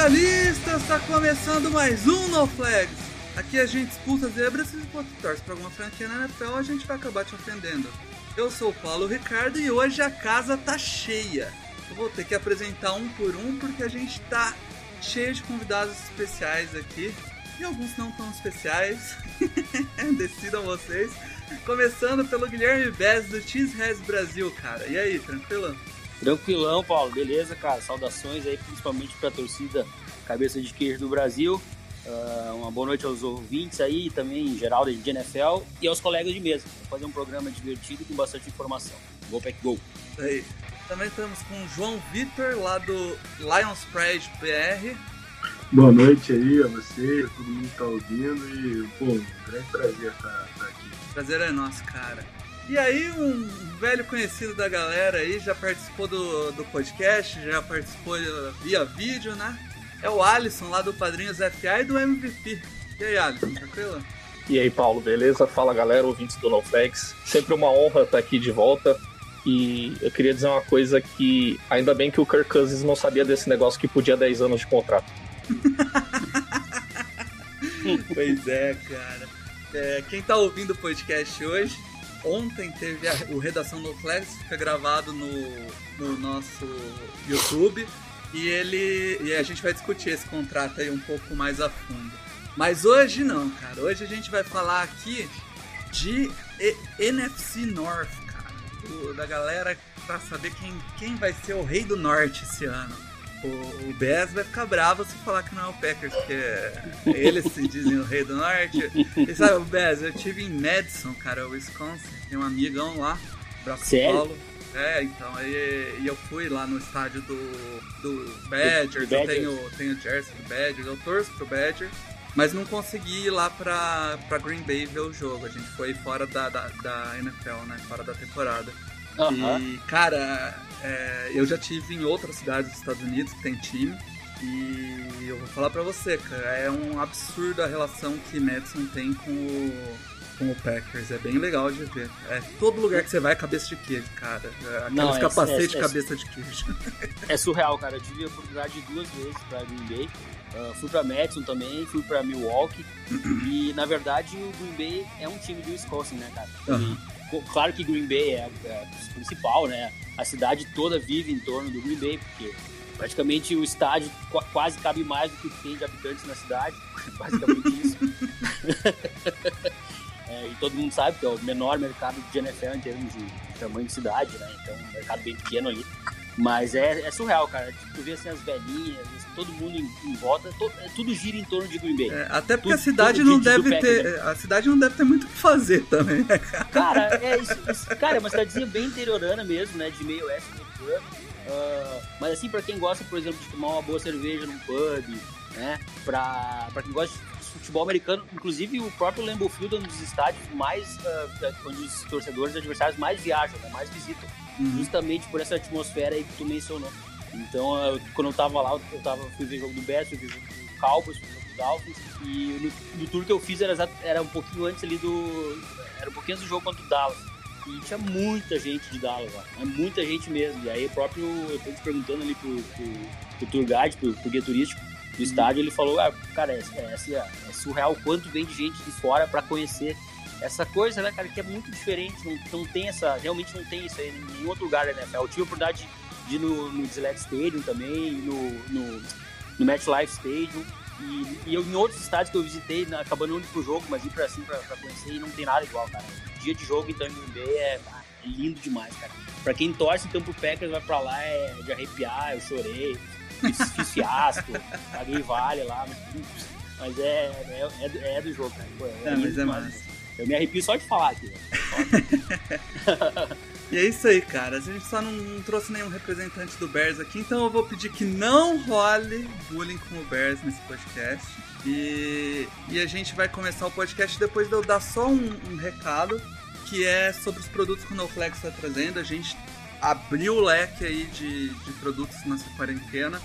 Seus especialistas! Tá começando mais um No Flags. Aqui a gente expulsa zebras e você torce pra alguma franquia na NFL, a gente vai acabar te ofendendo. Eu sou o Paulo Ricardo e hoje a casa tá cheia. Eu vou ter que apresentar um por um porque a gente tá cheio de convidados especiais aqui. E alguns não tão especiais. Decidam vocês. Começando pelo Guilherme Bez do Cheeseheads Brasil, cara. E aí, tranquilo? Tranquilão, Paulo. Beleza, cara? Saudações aí, principalmente pra torcida Cabeça de Queijo do Brasil. Uh, uma boa noite aos ouvintes aí, também em geral de NFL e aos colegas de mesa. Vou fazer um programa divertido com bastante informação. Go Pack Go! Isso aí. Também estamos com o João Vitor, lá do Lions Pride BR. Boa noite aí a você, a todo mundo que tá ouvindo e, pô, um grande prazer estar aqui. Prazer é nosso, cara. E aí, um velho conhecido da galera aí, já participou do, do podcast, já participou via vídeo, né? É o Alisson, lá do Padrinhos FA e do MVP. E aí, Alisson, tranquilo? E aí, Paulo, beleza? Fala galera, ouvintes do NoFlex. Sempre uma honra estar aqui de volta. E eu queria dizer uma coisa que ainda bem que o Kirk Cousins não sabia desse negócio que podia 10 anos de contrato. pois é, cara. É, quem tá ouvindo o podcast hoje, ontem teve a, o Redação do Flex, fica gravado no, no nosso YouTube. E ele. E a gente vai discutir esse contrato aí um pouco mais a fundo. Mas hoje não, cara. Hoje a gente vai falar aqui de E- NFC North, cara. Do- da galera pra saber quem, quem vai ser o rei do norte esse ano. O, o vai ficar bravo se falar que não é o Packers, porque eles se dizem o rei do norte. E sabe, o Bez, eu tive em Madison, cara, Wisconsin. Tem um amigão lá, Braço Sério? Paulo. É, então, aí e eu fui lá no estádio do, do Badgers, Do eu Badgers. tenho, tenho o jersey do Badgers, eu torço pro Badgers, mas não consegui ir lá pra, pra Green Bay ver o jogo. A gente foi fora da, da, da NFL, né? Fora da temporada. Aham. E, cara, é, eu já tive em outras cidades dos Estados Unidos que tem time. E eu vou falar pra você, cara, é um absurdo a relação que Madison tem com o, com o Packers. É bem legal de ver. É todo lugar que você vai é cabeça de queijo, cara. É, Aqueles Não, é- capacetes é- é- cabeça de queijo. É surreal, cara. Eu tive a oportunidade duas vezes pra Green Bay. Uh, fui pra Madison também, fui pra Milwaukee. e, na verdade, o Green Bay é um time do Wisconsin, né, cara? Co- Claro que Green Bay é, é o principal, né? A cidade toda vive em torno do Green Bay, porque praticamente o estádio qu- quase cabe mais do que tem de habitantes na cidade. Basicamente isso. É, e todo mundo sabe que é o menor mercado de NFL em termos de tamanho de cidade, né? Então, um mercado bem pequeno ali. Mas é, é surreal, cara. Tipo, tu vê assim as velhinhas, assim, todo mundo em, em volta, to- é, tudo gira em torno de Green Bay. É, até porque Tudo- a cidade não deve ter. A cidade não deve ter muito o que fazer também, né, cara? Cara, é isso, isso- cara, é uma cidadezinha bem interiorana mesmo, né? De meio oeste americano. Ah, mas assim, pra quem gosta, por exemplo, de tomar uma boa cerveja num pub, né? Pra, pra quem gosta de futebol americano, inclusive o próprio Lambeau Field é um dos estádios mais, ah, onde os torcedores adversários mais viajam, né? Mais visitam. Uhum. Justamente por essa atmosfera aí que tu mencionou. Então, ah, quando eu tava lá, eu tava, fui ver jogo do Bears, fui ver jogo do Cowboys, fui ver jogo do Dolphins, e no, no tour que eu fiz era, era um pouquinho antes ali do... Era um pouquinho antes do jogo contra o Dallas. E tinha muita gente de Dallas lá, mas muita gente mesmo. E aí o próprio, eu tô te perguntando ali pro, pro, pro tour guide, pro, pro guia turístico do estádio, ele falou, ah, cara, é, é, assim, é, é surreal o quanto vem de gente de fora pra conhecer essa coisa, né, cara, que é muito diferente, não, não tem essa, realmente não tem isso aí em nenhum outro lugar NFL. Eu tive a oportunidade de ir no, no Gillette Stadium também, no, no, no MetLife Stadium, e, e eu, em outros estádios que eu visitei, né, acabando indo pro jogo, mas ir pra assim pra, pra conhecer e não tem nada igual, cara. Dia de jogo, então, em Green Bay é, ah, é lindo demais, cara. Pra quem torce então pro Packers, vai pra lá, é de arrepiar, eu chorei, fiz, fiz fiasco, paguei vale lá, mas, mas é, é, é, do- é do jogo, cara. Pô, É, lindo mas é massa. Eu me arrepio só de falar aqui. velho. E é isso aí, cara. A gente só não, não trouxe nenhum representante do Bears aqui, então eu vou pedir que não role bullying com o Bears nesse podcast. E, e a gente vai começar o podcast depois de eu dar só um, um recado, que é sobre os produtos que o NoFlex está trazendo. A gente abriu o leque aí de, de produtos nessa quarentena.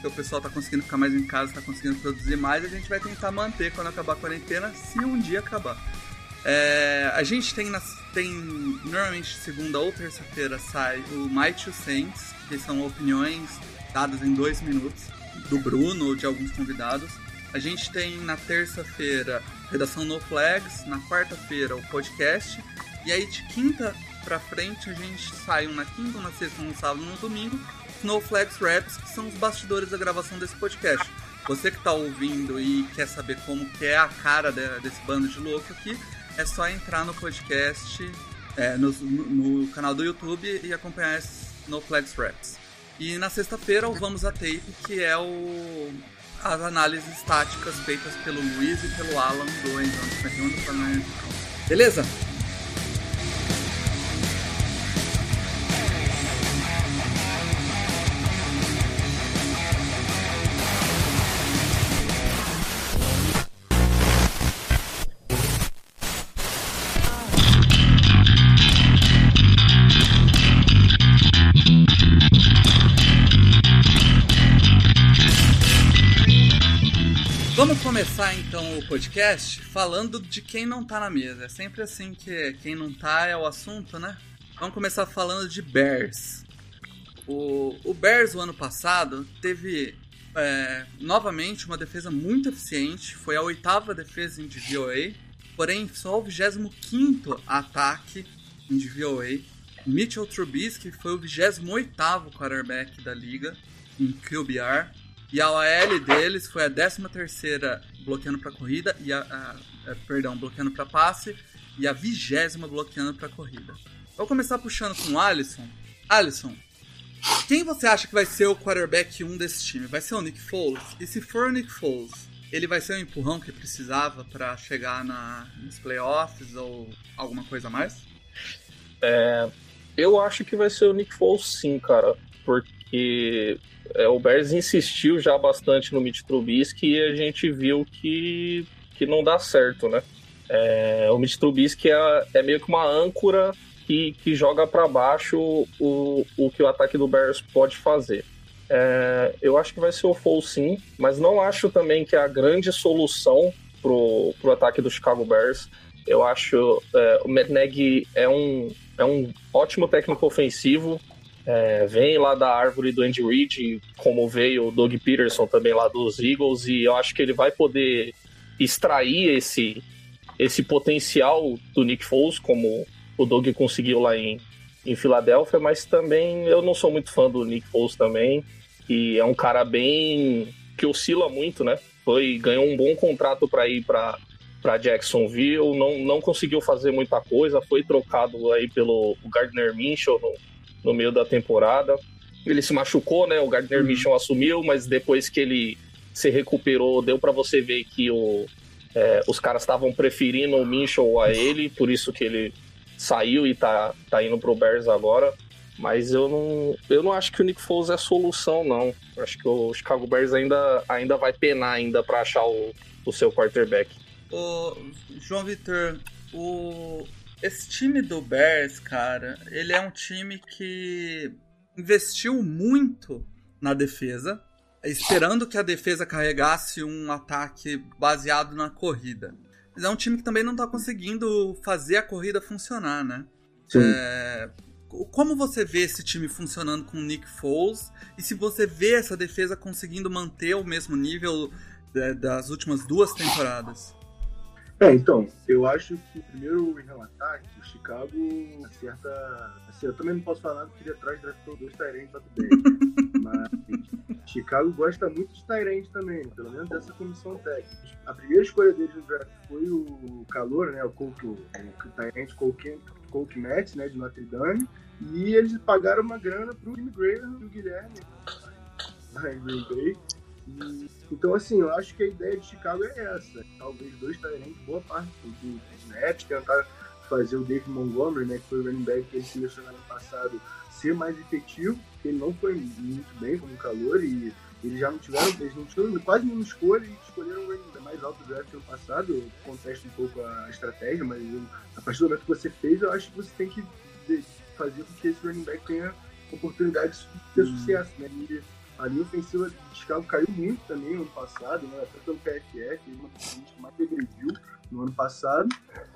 Que o pessoal está conseguindo ficar mais em casa, está conseguindo produzir mais. A gente vai tentar manter quando acabar a quarentena, se um dia acabar. É, a gente tem, nas, tem normalmente segunda ou terça-feira sai o My Two Cents, que são opiniões dadas em dois minutos do Bruno ou de alguns convidados. A gente tem na terça-feira redação No Flags, na quarta-feira o podcast e aí de quinta pra frente a gente sai um na quinta, na sexta, um no sábado, um no domingo. No Flags Raps, que são os bastidores da gravação desse podcast. Você que tá ouvindo e quer saber como que é a cara de, desse bando de louco aqui, é só entrar no podcast, é, no, no, canal do YouTube e acompanhar Flags Raps. E na sexta-feira o Vamos a Tape, que é o as análises estáticas feitas pelo Luiz e pelo Alan do Então, Beleza? Começar então o podcast falando de quem não tá na mesa. É sempre assim que quem não tá é o assunto, né? Vamos começar falando de Bears. O, o Bears, o ano passado, teve é, novamente uma defesa muito eficiente. Foi a oitava defesa em DVOA, porém só o 25 ataque em DVOA. Mitchell Trubisky foi o 28 quarterback da liga em QBR. E a OL deles foi a 13 terceira bloqueando para corrida e a, a, a, perdão, bloqueando para passe e a vigésima bloqueando para corrida. Vou começar puxando com o Alisson. Alisson, quem você acha que vai ser o quarterback 1 desse time? Vai ser o Nick Foles? E se for o Nick Foles, ele vai ser o empurrão que precisava para chegar na, nos playoffs ou alguma coisa a mais? É, eu acho que vai ser o Nick Foles sim, cara. Porque é, o Bears insistiu já bastante no Mitch Trubisky e a gente viu que, que não dá certo, né? É, o Mitch Trubisky é, é meio que uma âncora que, que joga para baixo o, o que o ataque do Bears pode fazer. É, eu acho que vai ser o Foles sim, mas não acho também que é a grande solução pro, pro ataque do Chicago Bears. Eu acho é, o Matt Nagy é um, é um ótimo técnico ofensivo, é, vem lá da árvore do Andy Reid, como veio o Doug Peterson também lá dos Eagles, e eu acho que ele vai poder extrair esse, esse potencial do Nick Foles, como o Doug conseguiu lá em, em Filadélfia, mas também eu não sou muito fã do Nick Foles também, e é um cara bem que oscila muito, né? Foi ganhou um bom contrato para ir para para Jacksonville, não, não conseguiu fazer muita coisa, foi trocado aí pelo Gardner Minshew no, no meio da temporada. Ele se machucou, né? O Gardner uhum. Minshew assumiu, mas depois que ele se recuperou, deu para você ver que o, é, os caras estavam preferindo o Minshew a ele, por isso que ele saiu e tá, tá indo pro Bears agora. Mas eu não, eu não acho que o Nick Foles é a solução, não. Eu acho que o Chicago Bears ainda, ainda vai penar ainda para achar o, o seu quarterback. Ô, João Vitor, o, esse time do Bears, cara, ele é um time que investiu muito na defesa, esperando que a defesa carregasse um ataque baseado na corrida. Mas é um time que também não tá conseguindo fazer a corrida funcionar, né? É, como você vê esse time funcionando com o Nick Foles? E se você vê essa defesa conseguindo manter o mesmo nível é, das últimas duas temporadas? É, então, eu acho que primeiro em relatar que o Chicago acerta. Assim, eu também não posso falar porque ele atrás draftou dois Tyrants tudo bem. mas Chicago gosta muito de Tyrant também, pelo menos dessa comissão técnica. A primeira escolha dele no draft foi o Calor, né? O Colt, o Tyrant Colt Metz, né? De Notre Dame. E eles pagaram uma grana pro Jimmy Graham e o Guilherme lá em Green Bay. E, então, assim, eu acho que a ideia de Chicago é essa. Talvez dois talentos, boa parte do, do snap, tentar fazer o Dave Montgomery, né, que foi o running back que eles selecionaram no passado, ser mais efetivo, porque ele não foi muito bem como calor e eles já não tiveram, eles não tinham quase nenhuma escolha e escolheram o mais alto do draft ano passado. Eu contesto um pouco a estratégia, mas eu, a partir do momento que você fez, eu acho que você tem que fazer com que esse running back tenha oportunidade de ter hum. sucesso, né? E a linha ofensiva de Chicago caiu muito também no ano passado, né? Até pelo PFF, uma das que mais regrediu no ano passado.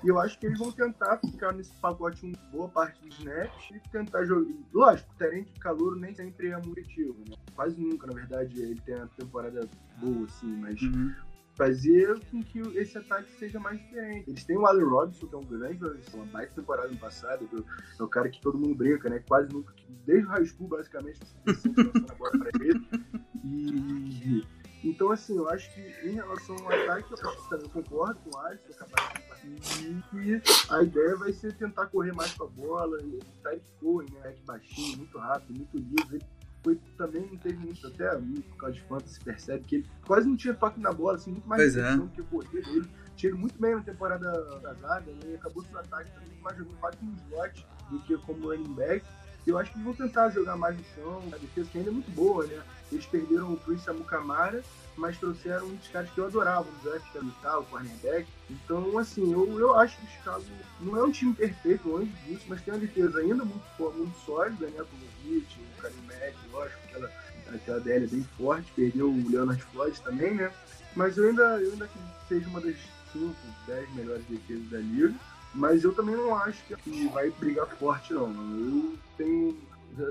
E eu acho que eles vão tentar ficar nesse pacote uma boa parte dos snaps e tentar jogar. Lógico, o de calor nem sempre é muito né? Quase nunca, na verdade, ele tem uma temporada boa, assim, mas uhum fazer com que esse ataque seja mais diferente. Eles têm o Allen Robinson, que é um grande uma baita temporada no passado, é o cara que todo mundo brinca, né? Quase nunca, desde o high school, basicamente, você lançando a bola pra ele. E, então, assim, eu acho que em relação ao ataque, eu concordo com o Alisson, e a ideia vai ser tentar correr mais com a bola, e Tyreek Cohen, né? Baixinho, muito rápido, muito livre. Ele foi, também não teve muito, até por causa de fantasy, percebe que ele quase não tinha toque na bola, assim, muito mais é. do que o poder dele. Tinha muito bem na temporada atrasada, né? acabou no ataque também, mais jogando quase no slot do que como running back. Eu acho que vão tentar jogar mais no chão, a defesa que ainda é muito boa, né? Eles perderam o Prince Amukamara, mas trouxeram um dos caras que eu adorava, o da Vital, o cornerback. Então, assim, eu, eu acho que o Chicago não é um time perfeito, longe disso, mas tem uma defesa ainda muito, muito sólida, né? Com o Hit, Karim Mack, lógico, aquela, aquela DL é bem forte, perdeu o Leonard Floyd também, né? Mas eu ainda, eu ainda que seja uma das 5, 10 melhores defesas da liga. Mas eu também não acho que vai brigar forte, não. Eu tenho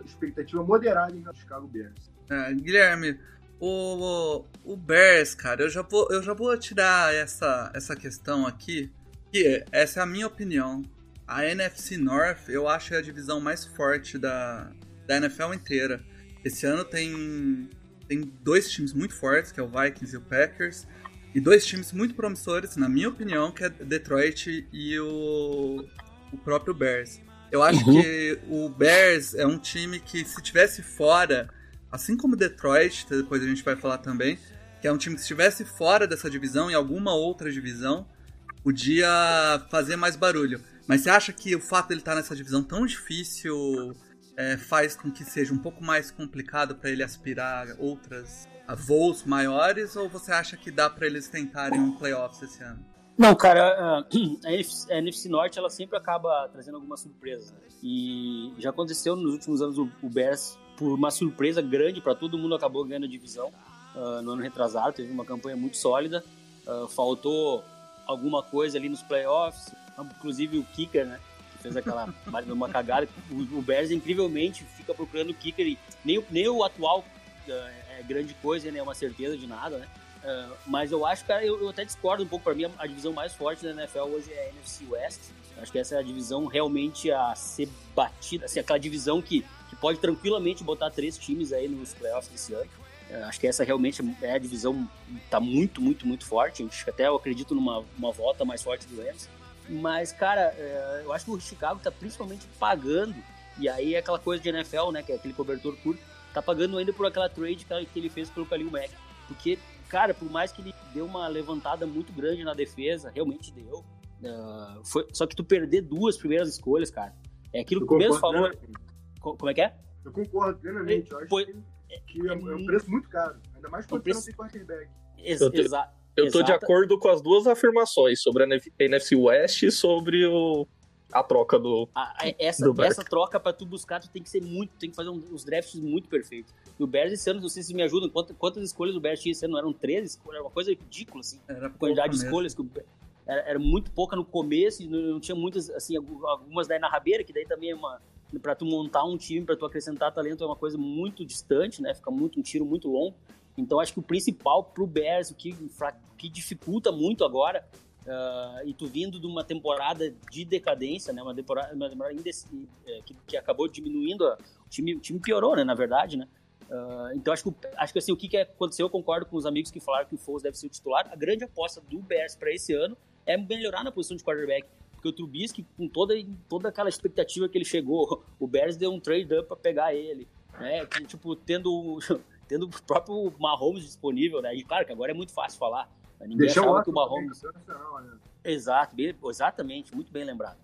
expectativa moderada em Chicago Bears. É, Guilherme, o, o Bears, cara, eu já vou, eu já vou tirar essa, essa questão aqui, que essa é a minha opinião. A NFC North, eu acho é a divisão mais forte da, da NFL inteira. Esse ano tem, tem dois times muito fortes, que é o Vikings e o Packers, e dois times muito promissores, na minha opinião, que é Detroit e o, o próprio Bears. Eu acho uhum. que o Bears é um time que, se tivesse fora assim como Detroit, depois a gente vai falar também, que é um time que estivesse fora dessa divisão, em alguma outra divisão, podia fazer mais barulho. Mas você acha que o fato dele estar nessa divisão tão difícil é, faz com que seja um pouco mais complicado para ele aspirar outras a voos maiores ou você acha que dá para eles tentarem um playoffs esse ano? Não, cara, a NFC, a NFC Norte ela sempre acaba trazendo algumas surpresas. Né? E já aconteceu nos últimos anos o, o Bears por uma surpresa grande para todo mundo, acabou ganhando a divisão uh, no ano retrasado. Teve uma campanha muito sólida. Uh, faltou alguma coisa ali nos playoffs, inclusive o kicker, né? Que fez aquela uma cagada. O, o Bears, incrivelmente, fica procurando o kicker e nem, nem o atual uh, é grande coisa, né? É uma certeza de nada, né? Uh, mas eu acho, cara, eu, eu, até discordo um pouco. Para mim, a divisão mais forte da NFL hoje é a NFC West. Acho que essa é a divisão realmente a ser batida, assim, aquela divisão que que pode tranquilamente botar três times aí nos playoffs desse ano. É, acho que essa realmente é a divisão tá muito, muito, muito forte. Acho até eu acredito numa uma volta mais forte do Rams. Mas, cara, é, eu acho que o Chicago tá principalmente pagando, e aí é aquela coisa de NFL, né, que é aquele cobertor curto, tá pagando ainda por aquela trade que ele fez pelo Khalil Mack. Porque, cara, por mais que ele deu uma levantada muito grande na defesa, realmente deu, uh, foi, só que tu perder duas primeiras escolhas, cara, é aquilo que o mesmo falou... Como é que é? Eu concordo plenamente. Eu acho Foi... que, é, é, um preço muito caro. Ainda mais quando preço... você não tem quarterback. Ex eu, eu tô de acordo com as duas afirmações sobre a NFC West e sobre o, a troca do. A, essa, do essa troca para tu buscar, tu tem que ser muito, tem que fazer um, uns drafts muito perfeitos. E o Bears esse ano, não sei se me ajudam, quantas, quantas escolhas o Bears tinha esse ano? Eram 13 escolhas, era uma coisa ridícula, assim. Era a quantidade de escolhas que o, era, era, muito pouca no começo, e não, não, tinha muitas, assim, algumas daí na rabeira, que daí também é uma, para tu montar um time, para tu acrescentar talento é uma coisa muito distante, né? Fica muito um tiro muito longo. Então acho que o principal pro Bears, o que, que dificulta muito agora, uh, e tu vindo de uma temporada de decadência, né? Uma temporada, uma temporada é, que, que, acabou diminuindo, a, o, time, o time piorou, né? Na verdade, né? Uh, então acho que, acho que assim, o que, que aconteceu, eu concordo com os amigos que falaram que o Foles deve ser o titular. A grande aposta do Bears para esse ano é melhorar na posição de quarterback. Porque o Trubisky, com toda, toda aquela expectativa que ele chegou, o Bears deu um trade-up para pegar ele. Né? Tipo, tendo, tendo o próprio Mahomes disponível, né? E claro que agora é muito fácil falar. Ninguém Deixa achava que o Mahomes. Né? Exato, bem, exatamente, muito bem lembrado.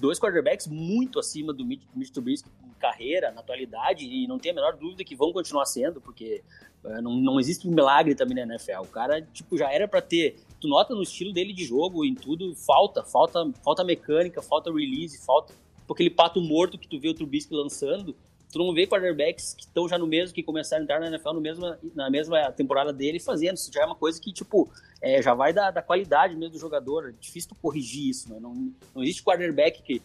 dois quarterbacks muito acima do Mitch, Mitch Trubisky em carreira, na atualidade, e não tem a menor dúvida que vão continuar sendo, porque uh, não, não existe um milagre também na NFL. O cara, tipo, já era para ter. Tu nota no estilo dele de jogo, em tudo, falta, falta, falta mecânica, falta release, falta aquele pato morto que tu vê o Trubisky lançando tu não vê quarterbacks que estão já no mesmo, que começaram a entrar na NFL no mesma, na mesma temporada dele fazendo. Isso já é uma coisa que, tipo, é, já vai da, da qualidade mesmo do jogador. É difícil tu corrigir isso, né? Não, não existe quarterback que.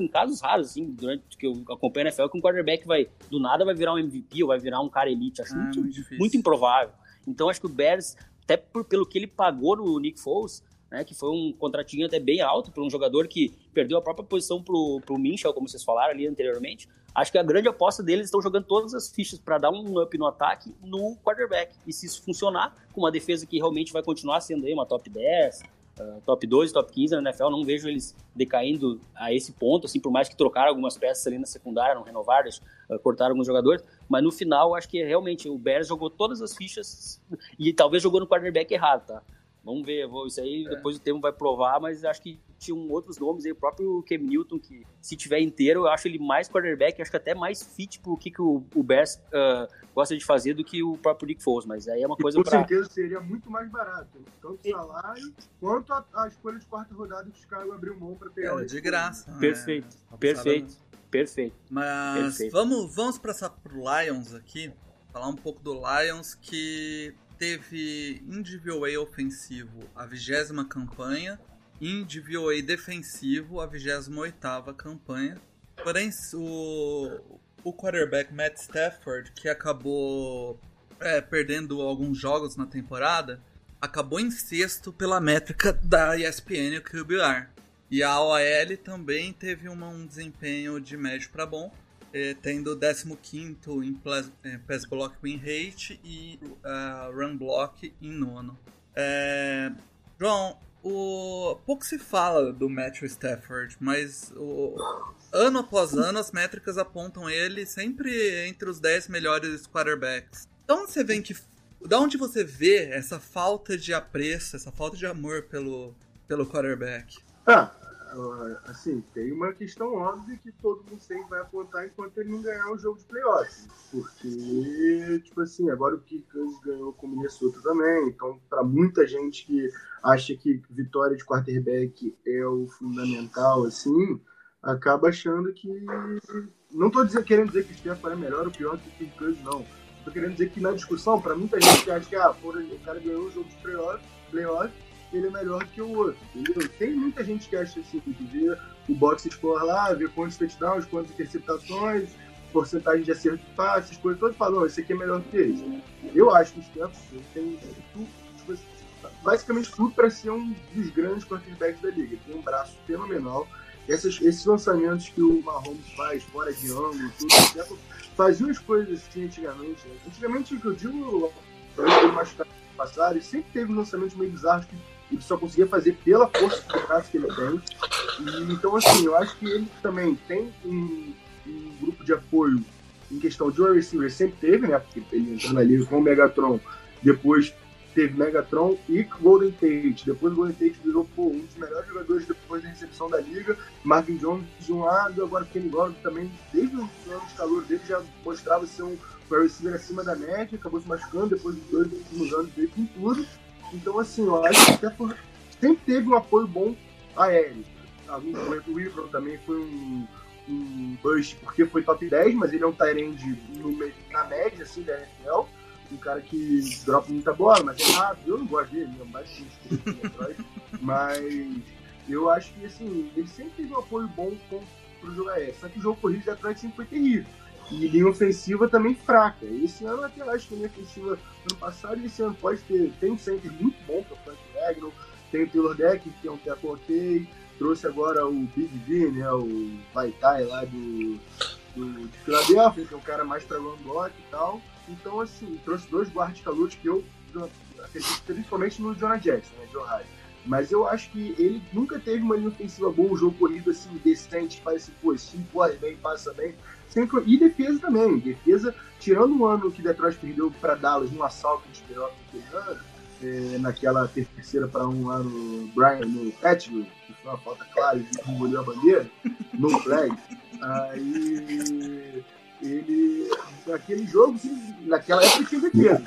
Em casos raros, assim, durante que eu acompanho a NFL, que um quarterback vai, do nada, vai virar um MVP ou vai virar um cara elite. Acho ah, muito, muito, muito improvável. Então, acho que o Bears, até por, pelo que ele pagou no Nick Foles, né, que foi um contratinho até bem alto para um jogador que perdeu a própria posição pro, pro Minchel, como vocês falaram ali anteriormente. Acho que a grande aposta deles estão jogando todas as fichas para dar um up no ataque no quarterback. E se isso funcionar, com uma defesa que realmente vai continuar sendo aí uma top 10, uh, ah, top 12, top 15 na NFL, não vejo eles decaindo a esse ponto, assim, por mais que trocaram algumas peças ali na secundária, não renovaram, uh, cortaram alguns jogadores, mas no final acho que realmente o Bears jogou todas as fichas e talvez jogou no quarterback errado, tá? Vamos ver, vou, isso aí é. depois o tempo vai provar, mas acho que tinham outros nomes aí, o próprio Cam Newton, que se tiver inteiro, eu acho ele mais quarterback, acho que até mais fit pro que, que o, o Bears uh, gosta de fazer do que o próprio Nick Foles, mas aí é uma coisa para... Com pra... certeza seria muito mais barato, tanto o salário quanto a, a, escolha de quarta rodada que os caras abriu mão para pegar. É, de graça. Né? Perfeito, é, perfeito, perfeito. Mas perfeito. vamos, vamos passar pro Lions aqui, falar um pouco do Lions, que teve DVOA ofensivo a vigésima campanha, em DVOA defensivo a 28 campanha. Porém, o, o quarterback Matt Stafford, que acabou é, perdendo alguns jogos na temporada, acabou em sexto pela métrica da ESPN o QBR. E a OL também teve uma, um desempenho de médio para bom, eh, tendo 15 em eh, Pass Block Win Rate e uh, Run Block em nono. É, João, o, pouco se fala do Matthew Stafford, mas o, ano após ano as métricas apontam ele sempre entre os 10 melhores quarterbacks. Então você vê que. Da onde você vê essa falta de apreço, essa falta de amor pelo, pelo quarterback? Ah, assim, tem uma questão óbvia que todo mundo sempre vai apontar enquanto ele não ganhar o jogo de playoffs. Porque, tipo assim, agora o Cousins ganhou com o Minnesota também, então para muita gente que acha que vitória de quarterback é o fundamental, assim, acaba achando que... Não tô dizendo, querendo dizer que o Stefan é melhor ou pior que o Cousins, não. Tô querendo dizer que na discussão, para muita gente que acha que ah, o cara ganhou o jogo de playoffs, playoff, ele é melhor que o outro, entendeu? Tem muita gente que acha assim, que vê o boxe score lá, vê quantos touchdowns, quantas interceptações, porcentagem de acerto de passes, coisas todas, falam, esse aqui é melhor que esse. Eu acho que o Stanford tem tudo, tipo, basicamente tudo para ser um dos grandes quarterbacks da liga. Tem um braço fenomenal. Essas, esses lançamentos que o Mahomes faz, fora de ângulo, tudo, fazia umas coisas assim antigamente. Né? Antigamente, o que eu digo, ele machucado passado, ele sempre teve lançamentos meio bizarros que ele só conseguia fazer pela força de braço que ele tem. E, então, assim, eu acho que ele também tem um, um grupo de apoio em questão de wide receiver, sempre teve, né? Porque ele entrou na liga com o Megatron, depois teve Megatron e Golden Tate. Depois o Golden Tate virou pô, um dos melhores jogadores depois da recepção da liga. Marvin Jones de um lado, agora Kenny Gordon também, desde os anos de calor dele, já mostrava ser um wide receiver acima da média, acabou se machucando depois dos dois últimos anos dele com tudo. Então, assim, eu acho que até por... sempre teve um apoio bom aéreo. Alguns momentos o Wilbur também foi um, um bust porque foi top 10, mas ele é um Tyrande na média assim, da NFL. Um cara que dropa muita bola, mas é rápido. Eu não gosto dele, difícil Mas eu acho que assim, ele sempre teve um apoio bom para o jogo aéreo. Só que o jogo corrido de Detroit sempre foi terrível. E linha ofensiva também fraca. Esse ano até acho que a linha ofensiva ano passado e esse ano pode ter. Tem um center muito bom, é o Frank Magno, tem o Taylor Deck, que é um tackle ok, trouxe agora o Big V, né, o Vaitai lá do, do, de que é um cara mais para run block e tal. Então, assim, trouxe dois guardas calouros que eu acredito principalmente no Jonah Jackson, né, Hyde. Mas eu acho que ele nunca teve uma linha ofensiva boa, um jogo corrido assim, decente, parece, pô, esse corre bem, passa bem. E defesa também. Defesa, tirando o ano que Detroit perdeu para Dallas no assalto de playoff é, naquela terceira para um lá no Brian, no Pettville, que foi uma falta clara, ele engoliu a bandeira, no flag. Aí ele, naquele jogo, naquela época tinha defesa.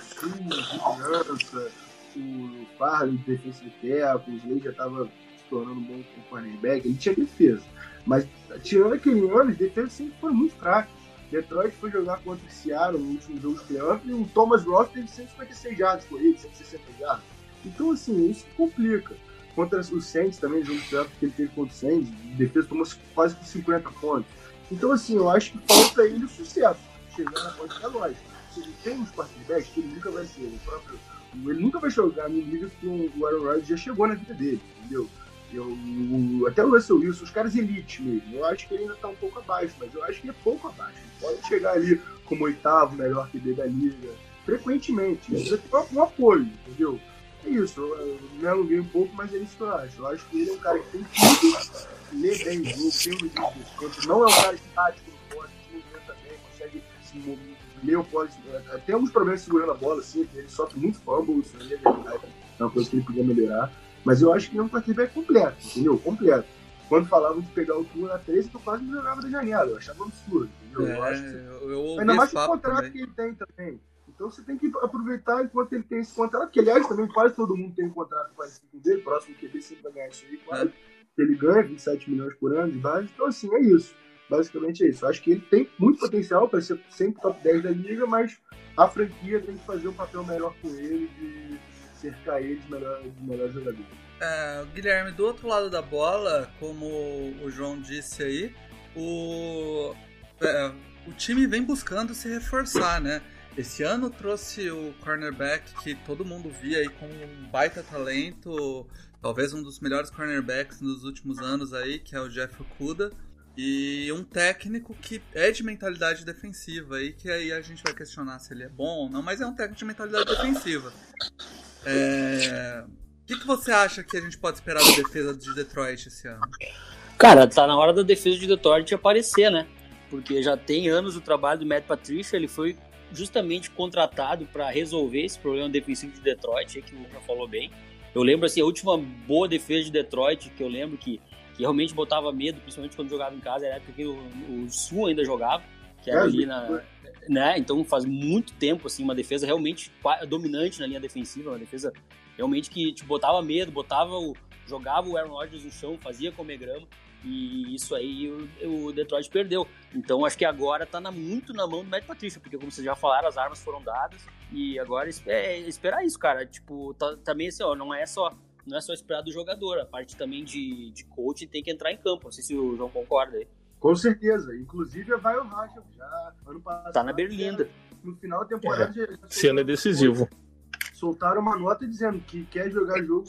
Segurança, o Farley, defesa de teco, o Slade já estava se tornando um bom cornerback, ele tinha defesa. Mas, tirando aquele ano, as defesas sempre foram muito fracas. Detroit foi jogar contra o Seattle no último jogo de playoff e o Thomas Ross teve 156 jardas corridas, 160 jardas. Então, assim, isso complica. Contra o Saints também, jogo de playoff que ele teve contra o Saints, a defesa tomou quase 50 pontos. Então, assim, eu acho que falta ele o sucesso. Chegar na ponta da lógica. Se ele tem uns quarterbacks, ele nunca vai ser o próprio. Ele nunca vai jogar no nível que o Aaron Rodgers já chegou na vida dele, entendeu? Eu, o, até o Russell Wilson, os caras elite mesmo. Eu acho que ele ainda tá um pouco abaixo, mas eu acho que é pouco abaixo. Ele pode chegar ali como oitavo melhor QB da liga, frequentemente. Precisa ter um apoio, entendeu? É isso, eu, me alonguei um pouco, mas é isso que eu acho. Eu acho que ele é um cara que tem tudo, lê bem o jogo, tem um livro, não é um cara estático no poste, se movimenta bem, consegue se ler o poste. Tem alguns problemas segurando a bola, assim, ele sofre muito fumble, isso aí é verdade. É uma coisa que ele podia melhorar. Mas eu acho que é um quarterback completo, entendeu? Completo. Quando falavam de pegar o Tua na 13, eu quase me jogava da janela. Eu achava absurdo, entendeu? É, eu acho que... eu, eu Ainda mais o contrato também. que ele tem também. Então você tem que aproveitar enquanto ele tem esse contrato, que aliás também quase todo mundo tem um contrato parecido com o dele, próximo QB sempre vai ganhar isso aí, quase. Ele ganha 27 milhões por ano de base. Então, assim, é isso. Basicamente é isso. Eu acho que ele tem muito potencial para ser sempre top 10 da liga, mas a franquia tem que fazer um papel melhor com ele, de cercar ele de melhor, de melhor jogador. É, Guilherme, do outro lado da bola, como o João disse aí, o, é, o time vem buscando se reforçar, né? Esse ano trouxe o cornerback que todo mundo via aí como um baita talento, talvez um dos melhores cornerbacks nos últimos anos aí, que é o Jeff Okuda. E um técnico que é de mentalidade defensiva aí, que aí a gente vai questionar se ele é bom ou não, mas é um técnico de mentalidade defensiva. É... O que, que você acha que a gente pode esperar da defesa de Detroit esse ano? Cara, tá na hora da defesa de Detroit aparecer, né? Porque já tem anos o trabalho do Matt Patricia, ele foi justamente contratado para resolver esse problema defensivo de Detroit, que o Lucas falou bem. Eu lembro assim, a última boa defesa de Detroit que eu lembro que, que realmente botava medo, principalmente quando jogava em casa, era a época que o, o Sul ainda jogava, que era É, ali na, né? Então faz muito tempo assim uma defesa realmente dominante na linha defensiva, uma defesa realmente que te botava medo, botava o jogava o Aaron Rodgers no chão, fazia comer grama e isso aí o, o Detroit perdeu. Então acho que agora tá na- muito na mão do Matt Patricia, porque como vocês já falaram, as armas foram dadas e agora es- é esperar isso, cara. Tipo, tá- também assim, ó, não é só não é só esperar do jogador, a parte também de, de coaching tem que entrar em campo. Não sei se o João concorda aí. Com certeza. Inclusive vai o Racha já ano passado. Tá na berlinda. No final da temporada já- já é decisivo. soltaram uma nota dizendo que quer jogar jogo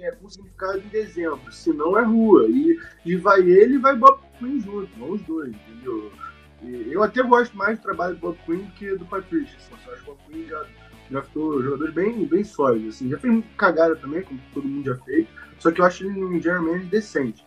é, com significado em dezembro, se não é rua. E, e vai ele e vai Bob Quinn junto, vão os dois, entendeu? E eu até gosto mais do trabalho do Bob Quinn do que do Patricia. Assim, eu acho que o Bob Quinn já draftou jogadores bem, bem sólidos. Assim. Já fez cagada também, como todo mundo já fez. Só que eu acho ele um Jeremy decente.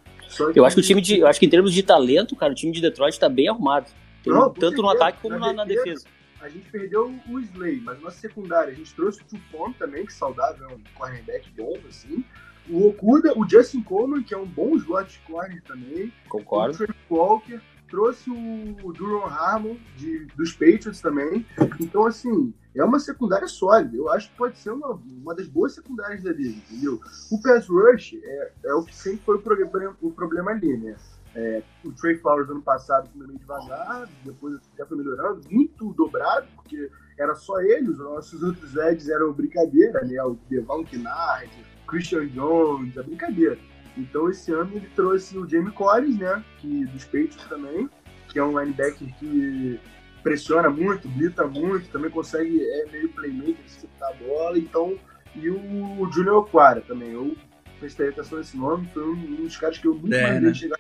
Eu acho que o time de. Eu acho que em termos de talento, cara, o time de Detroit tá bem arrumado. Tem- Não, tanto no ataque como na, na defesa. A gente perdeu o Slay, mas nossa secundária, a gente trouxe o Tufon também, que saudável, é um cornerback bom, assim. O Okuda, o Justin Coleman, que é um bom slot corner também. Concordo. O Trey Walker, trouxe o Duron Harmon de, dos Patriots também. Então, assim, é uma secundária sólida. Eu acho que pode ser uma, uma das boas secundárias da liga, entendeu? O pass rush é, é o que sempre foi o problema, o problema ali, né? É, o Trey Flowers ano passado foi meio devagar, depois até foi melhorando, muito dobrado, porque era só ele, os nossos outros Eds eram brincadeira, né? O Devon Kennard, Christian Jones, é brincadeira. Então esse ano ele trouxe o Jamie Collins, né? Que, dos Patriots também, que é um linebacker que pressiona muito, grita muito, também consegue, é meio playmaker, acertar a bola, então. E o Junior Oquara também. Eu prestei atenção nesse nome, foi um, um dos caras que eu nunca É, né? chegar.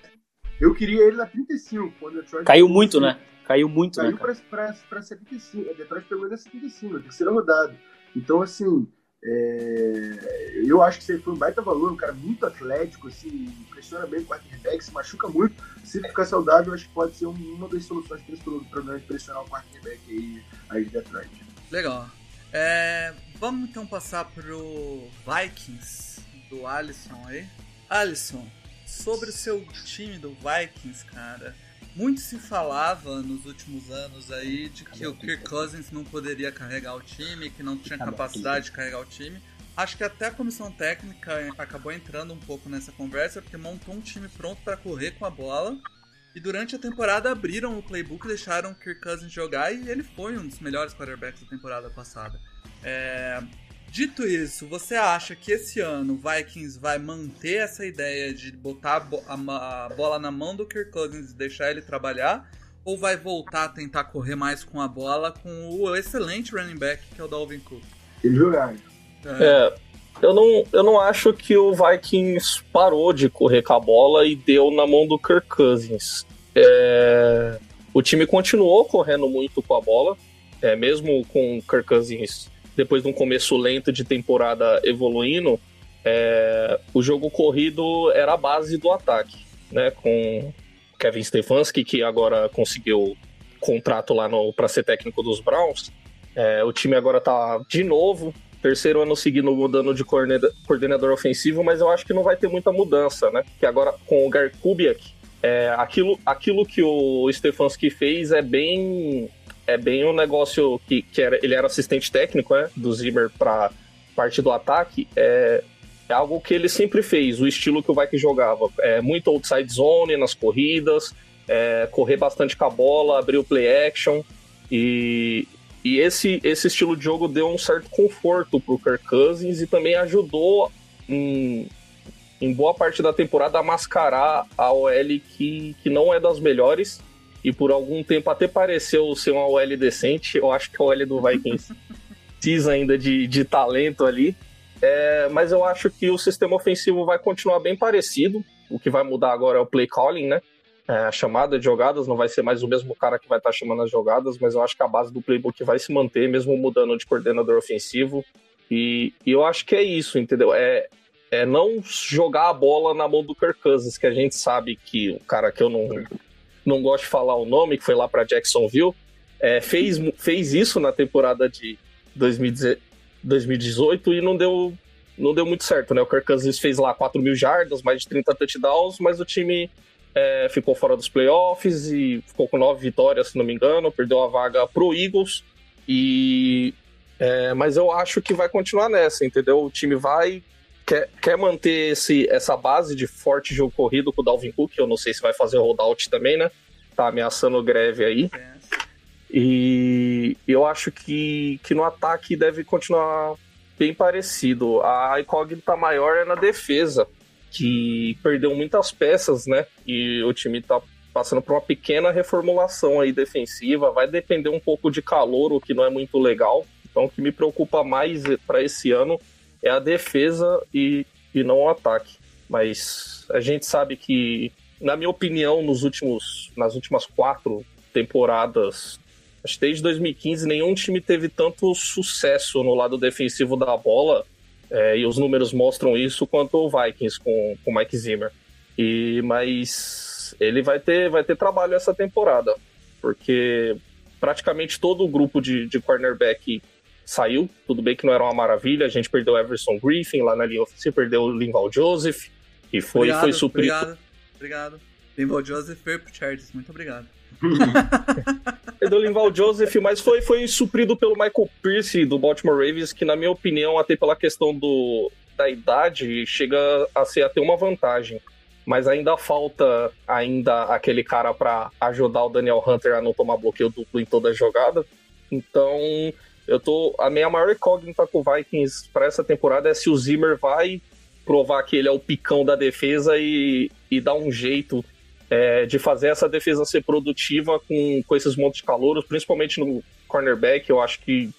Eu queria ele na 35, quando o Detroit Caiu muito, né? Caiu muito, né? Caiu pra, pra, pra 75. A Detroit pegou ele na 75, na terceira rodada. Então, assim, é, eu acho que aí foi um baita valor, um cara muito atlético, assim, pressiona bem o quarterback, se machuca muito. Se ele ficar saudável, acho que pode ser um- uma das soluções para esse problema de pressionar o quarterback aí, aí de Detroit. Legal. É, vamos então passar pro Vikings do Alisson aí. Alisson, sobre o seu time do Vikings, cara. Muito se falava nos últimos anos aí de que o Kirk Cousins não poderia carregar o time, que não tinha capacidade de carregar o time. Acho que até a comissão técnica acabou entrando um pouco nessa conversa, porque montou um time pronto para correr com a bola. E durante a temporada abriram o playbook, deixaram o Kirk Cousins jogar e ele foi um dos melhores quarterbacks da temporada passada. É... Dito isso, você acha que esse ano o Vikings vai manter essa ideia de botar a, bo a bola na mão do Kirk Cousins e deixar ele trabalhar? Ou vai voltar a tentar correr mais com a bola com o excelente running back que é o Dalvin Cook? Ele jogar. É. é. eu não, eu não acho que o Vikings parou de correr com a bola e deu na mão do Kirk Cousins. É, o time continuou correndo muito com a bola, é, mesmo com o Kirk Cousins depois de um começo lento de temporada evoluindo, é, o jogo corrido era a base do ataque, né? Com Kevin Stefanski, que agora conseguiu contrato lá para ser técnico dos Browns. É, o time agora tá de novo, terceiro ano seguindo mudando de coordenador ofensivo, mas eu acho que não vai ter muita mudança, né? Que agora com o Gar Kubiak, é, aquilo, aquilo que o Stefanski fez é bem é bem um negócio que, que era, ele era assistente técnico, né, do Zimmer para parte do ataque, é, é algo que ele sempre fez, o estilo que o Vikings jogava. É muito outside zone nas corridas, é, correr bastante com a bola, abrir o play action. E, e esse, esse estilo de jogo deu um certo conforto pro Kirk Cousins e também ajudou em, em boa parte da temporada a mascarar a OL que, que não é das melhores e por algum tempo até pareceu ser uma OL decente. Eu acho que a OL do Vikings precisa ainda de, de talento ali. É, mas eu acho que o sistema ofensivo vai continuar bem parecido. O que vai mudar agora é o play calling, né? É, a chamada de jogadas não vai ser mais o mesmo cara que vai estar chamando as jogadas, mas eu acho que a base do playbook vai se manter, mesmo mudando de coordenador ofensivo. E, e eu acho que é isso, entendeu? É, é não jogar a bola na mão do Kirk Cousins, que a gente sabe que o cara que eu não não gosto de falar o nome, que foi lá para Jacksonville, é, fez, fez isso na temporada de 2018 e não deu, não deu muito certo, né? O Kirk Cousins fez lá 4 mil jardas, mais de 30 touchdowns, mas o time é, ficou fora dos playoffs e ficou com 9 vitórias, se não me engano, perdeu a vaga pro Eagles e... É, mas eu acho que vai continuar nessa, entendeu? O time vai quer, quer manter esse, essa base de forte jogo corrido com o Dalvin Cook, eu não sei se vai fazer holdout também, né? Tá ameaçando greve aí. E eu acho que, que no ataque deve continuar bem parecido. A incógnita maior é na defesa, que perdeu muitas peças, né? E o time tá passando por uma pequena reformulação aí defensiva. Vai depender um pouco de calor, o que não é muito legal. Então, o que me preocupa mais para esse ano é a defesa e, e não o ataque. Mas a gente sabe que, na minha opinião, nos últimos, nas últimas quatro temporadas, acho que desde 2015, nenhum time teve tanto sucesso no lado defensivo da bola, é, e os números mostram isso, quanto o Vikings com o Mike Zimmer. E, mas ele vai ter, vai ter trabalho essa temporada, porque praticamente todo o grupo de, de cornerback saiu. Tudo bem que não era uma maravilha. A gente perdeu o Everson Griffin lá na linha ofensiva, perdeu o Linval Joseph, e foi, obrigado, foi suprido. Obrigado, obrigado. Linval Joseph foi pro Chargers, muito obrigado. perdeu o Linval Joseph, mas foi, foi suprido pelo Michael Pierce do Baltimore Ravens, que na minha opinião, até pela questão do, da idade, chega a ser até uma vantagem. Mas ainda falta ainda aquele cara para ajudar o Daniel Hunter a não tomar bloqueio duplo em toda a jogada. Então, eu tô. A minha maior incógnita com o Vikings para essa temporada é se o Zimmer vai provar que ele é o picão da defesa e, e dar um jeito é, de fazer essa defesa ser produtiva com, com esses montes de calouros, principalmente no cornerback. Eu acho que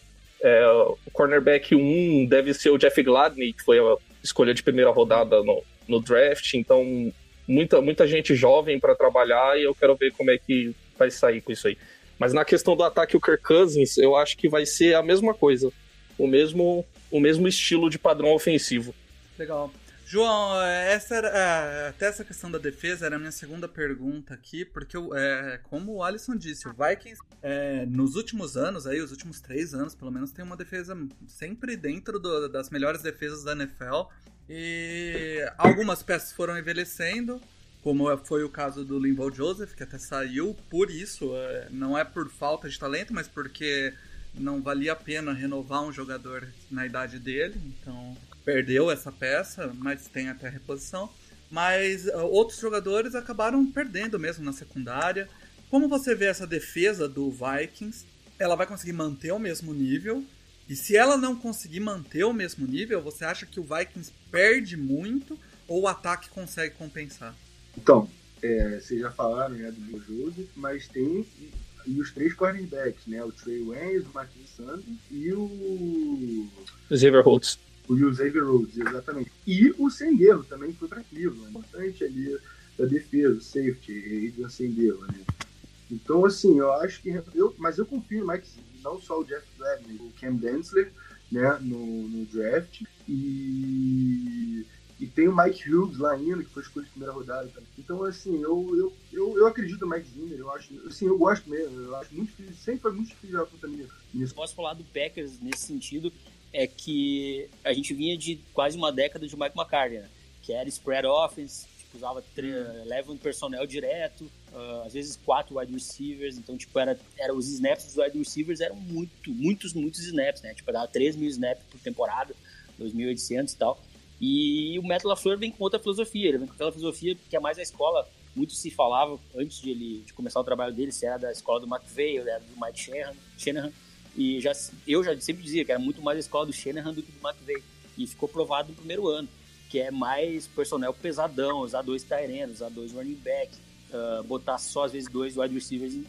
é, o cornerback 1 deve ser o Jeff Gladney, que foi a escolha de primeira rodada no, no draft. Então, muita, muita gente jovem para trabalhar e eu quero ver como é que vai sair com isso aí. Mas na questão do ataque, o Kirk Cousins, eu acho que vai ser a mesma coisa. O mesmo, o mesmo estilo de padrão ofensivo. Legal. João, essa era, é, até essa questão da defesa era a minha segunda pergunta aqui, porque é, como o Alisson disse, o Vikings é, nos últimos anos, aí, os últimos três anos pelo menos, tem uma defesa sempre dentro do, das melhores defesas da NFL. E algumas peças foram envelhecendo, como foi o caso do Linval Joseph, que até saiu por isso, é, não é por falta de talento, mas porque não valia a pena renovar um jogador na idade dele, então perdeu essa peça, mas tem até reposição. Mas uh, outros jogadores acabaram perdendo mesmo na secundária. Como você vê essa defesa do Vikings? Ela vai conseguir manter o mesmo nível? E se ela não conseguir manter o mesmo nível, você acha que o Vikings perde muito ou o ataque consegue compensar? Então, é, vocês já falaram né, do Joe mas tem e os três cornerbacks, né? O Trey Waynes, o Martin Sanders e o... Xavier Holtz. O Xavier Rhodes, exatamente. E o Sendero também foi para Cleveland. Importante ali da defesa, o safety, Adrian Sendero, né? Então, assim, eu acho que... Eu, mas eu confio mais que não só o Jeff Gladney, o Cam Densler, né, no, no draft. E e tem o Mike Hughes lá ainda, que foi escolhido de primeira rodada. Então, assim, eu, eu, eu, eu acredito no Mike Zimmer, eu acho, assim, eu gosto mesmo, eu acho muito difícil, sempre foi muito difícil jogar contra mim nisso. Posso falar do Packers nesse sentido, é que a gente vinha de quase uma década de Mike McCarthy, né? que era spread offense, tipo, usava leva um personnel direto, uh, às vezes quatro wide receivers, então, tipo, era, era, os snaps dos wide receivers eram muito, muitos, muitos snaps, né? Tipo, dava 3 mil snaps por temporada, 2.800 e tal. E o Matt LaFleur vem com outra filosofia, ele vem com aquela filosofia que é mais a escola, muito se falava antes de ele de começar o trabalho dele, se era da escola do McVeigh, era do Mike Shanahan, Shanahan e já, eu já sempre dizia que era muito mais a escola do Shanahan do que do McVeigh, e ficou provado no primeiro ano, que é mais personnel pesadão, usar dois Tyrenos, usar dois running back, uh, botar só às vezes dois wide receivers uh,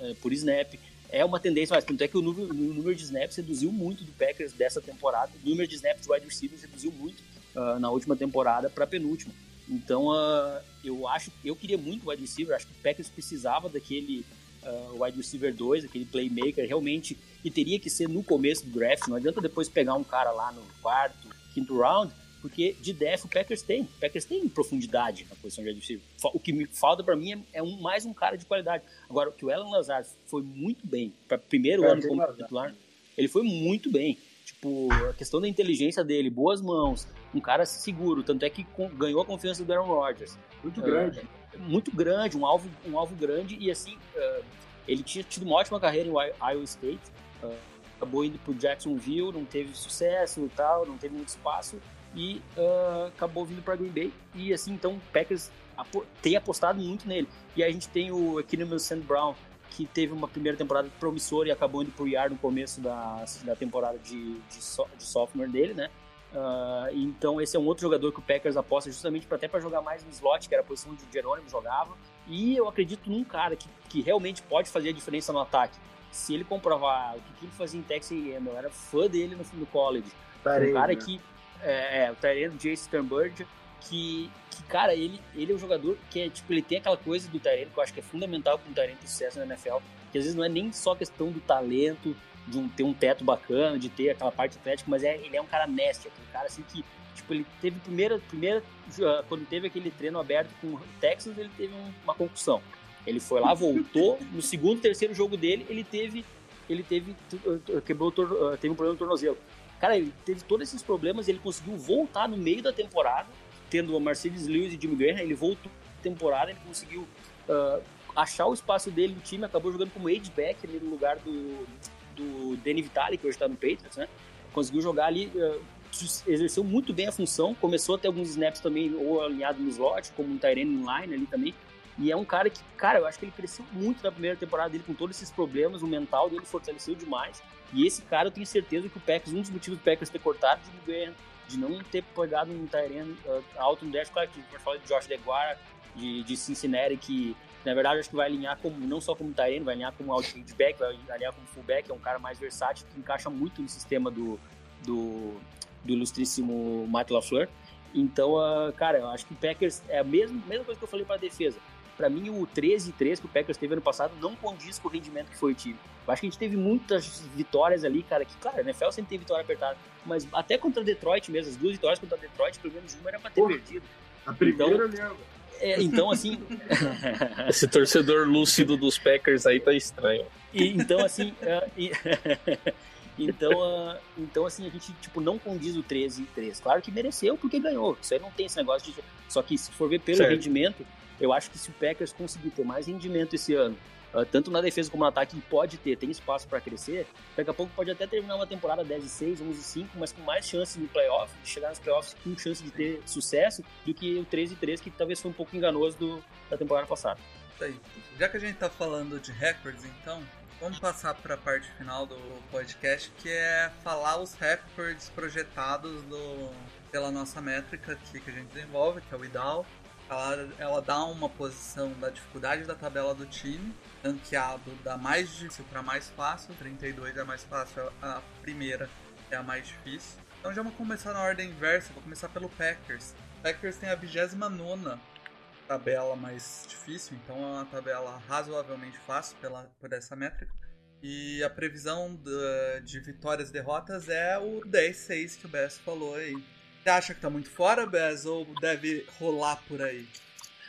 uh, por snap, é uma tendência, mas tanto é que o número, o número de snaps reduziu muito do Packers dessa temporada, o número de snaps de wide receivers reduziu muito uh, na última temporada para penúltima. Então, uh, eu acho, eu queria muito wide receiver, acho que o Packers precisava daquele uh, wide receiver 2, aquele playmaker, realmente, e teria que ser no começo do draft, não adianta depois pegar um cara lá no quarto, quinto round, porque de def o Packers tem. O Packers tem profundidade na posição de adversário. O que me falta para mim é, é, um, mais um cara de qualidade. Agora, o que o Alan Lazar foi muito bem, para primeiro é, ano como titular, ele foi muito bem. Tipo, a questão da inteligência dele, boas mãos, um cara seguro, tanto é que ganhou a confiança do Aaron Rodgers. Muito grande. Uh, muito grande, um alvo, um alvo grande e assim, uh, ele tinha tido uma ótima carreira em Iowa State, uh, acabou indo pro Jacksonville, não teve sucesso e tal, não teve muito espaço e uh, acabou vindo para Green Bay. E assim, então o Packers tem apostado muito nele. E a gente tem o Keenan Sand Brown, que teve uma primeira temporada promissora e acabou indo pro IAR no começo da, da temporada de, de, so, de sophomore dele, né? Uh, então esse é um outro jogador que o Packers aposta justamente para até para jogar mais no slot, que era a posição onde o Jerônimo jogava. E eu acredito num cara que, que realmente pode fazer a diferença no ataque. Se ele comprovar o que ele fazia em Texas A&M, eu era fã dele no, no college. Parei, um cara né? que é, é, o Tyrene Jace Sternberg, que, que, cara, ele, ele é um jogador que é, tipo, ele tem aquela coisa do Tyrene que eu acho que é fundamental para um Tyrene ter sucesso na NFL, que às vezes não é nem só questão do talento, de um, ter um teto bacana, de ter aquela parte atlética, mas é, ele é um cara neste, aquele cara assim que, tipo, ele teve primeira, primeira, quando teve aquele treino aberto com o Texas, ele teve uma concussão. Ele foi lá, voltou, no segundo, terceiro jogo dele, ele teve, ele teve, quebrou, teve um problema no tornozelo. Cara, ele teve todos esses problemas e ele conseguiu voltar no meio da temporada, tendo a Mercedes Lewis e Jimmy Graham, ele voltou na temporada, ele conseguiu uh, achar o espaço dele no time, acabou jogando como back ali no lugar do, do Danny Vitale, que hoje está no Patriots, né? Conseguiu jogar ali, uh, exerceu muito bem a função, começou a ter alguns snaps também, ou alinhado no slot, como um Tyrene line ali também, e é um cara que, cara, eu acho que ele cresceu muito na primeira temporada dele com todos esses problemas, o mental dele fortaleceu demais. E esse cara, eu tenho certeza que o Packers, um dos motivos do Packers ter cortado de de não ter pegado um Tyrene uh, alto no draft, claro que a falar de Josh DeGuara, de, de Cincinnati, que na verdade acho que vai alinhar como, não só como Tyrene, vai alinhar como outside back, vai alinhar como fullback, é um cara mais versátil, que encaixa muito no sistema do, do, do ilustríssimo Matt LaFleur. Então, uh, cara, eu acho que o Packers é a mesma, mesma coisa que eu falei para a defesa para mim o 13 3 que o Packers teve ano passado não condiz com o rendimento que foi o time. Eu acho que a gente teve muitas vitórias ali, cara, que claro, a NFL sempre tem vitória apertada, mas até contra Detroit mesmo, as duas vitórias contra Detroit, pelo menos uma era pra ter Porra, perdido. A primeira então. É, então, assim. Esse torcedor lúcido dos Packers aí tá estranho. E, então, assim. Uh, e... então, uh, então, assim, a gente tipo, não condiz o 13 e 3. Claro que mereceu porque ganhou. Isso aí não tem esse negócio de. Só que se for ver pelo certo. rendimento, eu acho que se o Packers conseguir ter mais rendimento esse ano, uh, tanto na defesa como no ataque, pode ter, tem espaço para crescer, daqui a pouco pode até terminar uma temporada 10 e 6, 11 e 5, mas com mais chances no playoff, de chegar nos playoffs com chance de ter sucesso, do que o 13 e 3, que talvez foi um pouco enganoso do, da temporada passada. Aí. Já que a gente tá falando de recordes, então, vamos passar para a parte final do podcast, que é falar os recordes projetados do, pela nossa métrica aqui que a gente desenvolve, que é o IDAL. Ela, dá uma posição da dificuldade da tabela do time, ranqueado da mais difícil para mais fácil, 32 é a mais fácil, a primeira é a mais difícil. Então já vamos começar na ordem inversa, vou começar pelo Packers. O Packers tem a 29 tabela mais difícil, então é uma tabela razoavelmente fácil pela, por essa métrica. E a previsão de, de vitórias e derrotas é o 10-6 que o Bess falou aí. Você acha que tá muito fora, Bez, ou deve rolar por aí?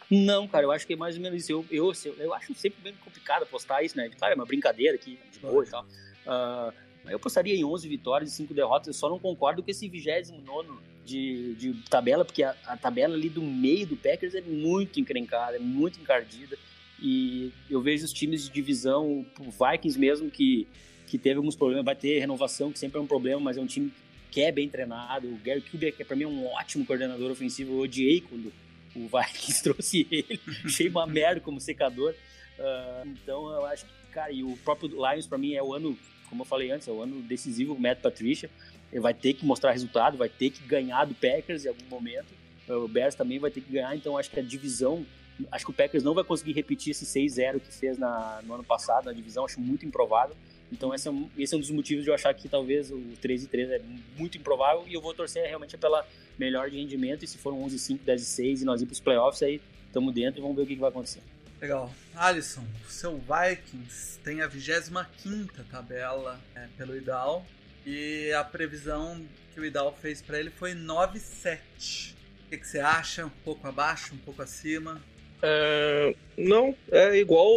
Não, cara, eu acho que é mais ou menos isso. Eu, eu, eu acho sempre bem complicado postar isso, né? Claro, é uma brincadeira aqui, de boa e tal. Uh, eu postaria em 11 vitórias e 5 derrotas. Eu só não concordo com esse 29 de, de tabela, porque a, a, tabela ali do meio do Packers é muito encrencada, é muito encardida. E eu vejo os times de divisão, o Vikings mesmo, que, que teve alguns problemas, vai ter renovação, que sempre é um problema, mas é um time que é bem treinado. O Gary Kubiak, que é para mim um ótimo coordenador ofensivo, eu odiei quando o Vikings trouxe ele, achei uma merda como secador. Uh, então eu acho que, cara, e o próprio Lions para mim é o ano, como eu falei antes, é o ano decisivo, o Matt Patricia. Ele vai ter que mostrar resultado, vai ter que ganhar do Packers em algum momento. O Bears também vai ter que ganhar, então acho que a divisão acho que o Packers não vai conseguir repetir esse 6-0 que fez na, no ano passado na divisão, acho muito improvável. Então esse é, um, esse é um dos motivos de eu achar que talvez o 13 3 é muito improvável e eu vou torcer realmente pela melhor de rendimento e se for um 11 5, 10 6 e nós ir para os playoffs aí estamos dentro e vamos ver o que, que vai acontecer. Legal. Alisson, o seu Vikings tem a 25 tabela é, pelo Idal e a previsão que o Idal fez para ele foi 9-7. O que, que, você acha? Um pouco abaixo, um pouco acima? É, não, é igual